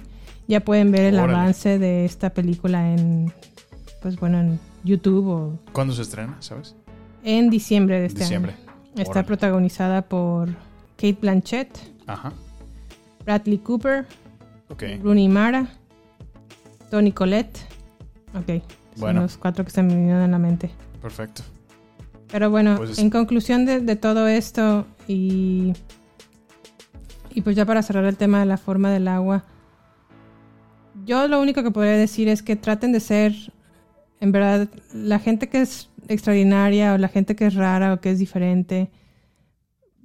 Ya pueden ver el Órale. avance de esta película en, pues bueno, en YouTube o ¿Cuándo se estrena, sabes? en diciembre de este Diciembre. año. Está Órale. protagonizada por Kate Blanchett, Ajá. Bradley Cooper, Ok. Rooney Mara, Tony Collette. Ok, son Bueno. los cuatro que se me vinieron a la mente. Perfecto. Pero bueno, Pues es- en conclusión de, de todo esto y, y pues ya para cerrar el tema de la forma del agua, yo lo único que podría decir es que traten de ser, en verdad, la gente que es extraordinaria o la gente que es rara o que es diferente.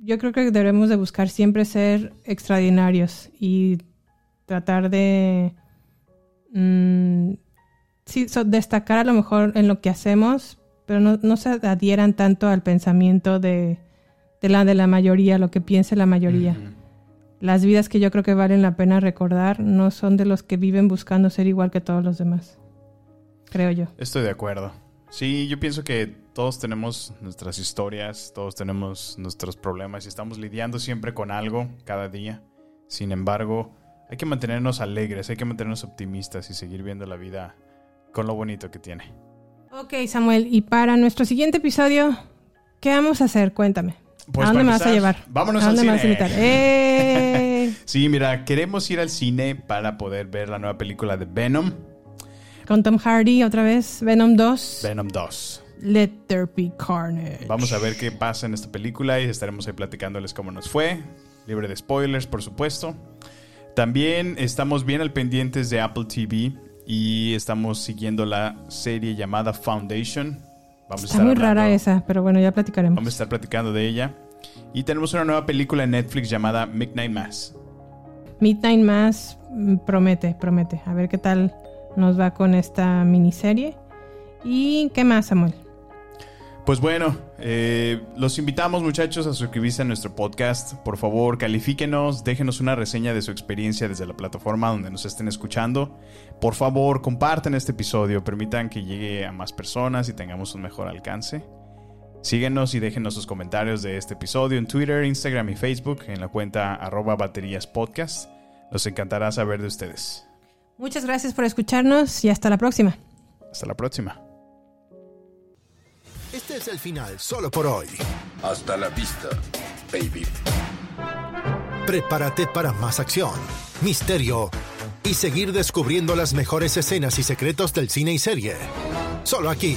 Yo creo que debemos de buscar siempre ser extraordinarios y tratar de mm, sí, destacar a lo mejor en lo que hacemos, pero no, se adhieran tanto al pensamiento de, la de la mayoría, lo que piense la mayoría. Las vidas que yo creo que valen la pena recordar no son de los que viven buscando ser igual que todos los demás. Creo yo. Estoy de acuerdo. Sí, yo pienso que todos tenemos nuestras historias, todos tenemos nuestros problemas y estamos lidiando siempre con algo cada día. Sin embargo, hay que mantenernos alegres, hay que mantenernos optimistas y seguir viendo la vida con lo bonito que tiene. Ok, Samuel, y para nuestro siguiente episodio, ¿qué vamos a hacer? Cuéntame. Pues ¿A dónde me vas a llevar? vámonos ¿A al dónde me vas a cine. invitar? ¡Eh! Sí, mira, queremos ir al cine para poder ver la nueva película de Venom, Con Tom Hardy otra vez, Venom 2, Venom 2. Let There Be Carnage. Vamos a ver qué pasa en esta película y estaremos ahí platicándoles cómo nos fue. Libre de spoilers, por supuesto. También estamos bien al pendientes de Apple TV y estamos siguiendo la serie llamada Foundation. Vamos a Está estar muy rara esa, pero bueno, ya platicaremos. Vamos a estar platicando de ella. Y tenemos una nueva película en Netflix llamada Midnight Mass. Midnight Mass mm, promete, promete. A ver qué tal nos va con esta miniserie. ¿Y qué más, Samuel? Pues bueno, eh, los invitamos muchachos a suscribirse a nuestro podcast. Por favor, califíquenos, déjenos una reseña de su experiencia desde la plataforma donde nos estén escuchando. Por favor, compartan este episodio, permitan que llegue a más personas y tengamos un mejor alcance. Síguenos y déjenos sus comentarios de este episodio en Twitter, Instagram y Facebook en la cuenta arroba baterías podcast. Nos encantará saber de ustedes. Muchas gracias por escucharnos y hasta la próxima. Hasta la próxima. Este es el final solo por hoy. Hasta la vista, baby. Prepárate para más acción, misterio y seguir descubriendo las mejores escenas y secretos del cine y serie. Solo aquí,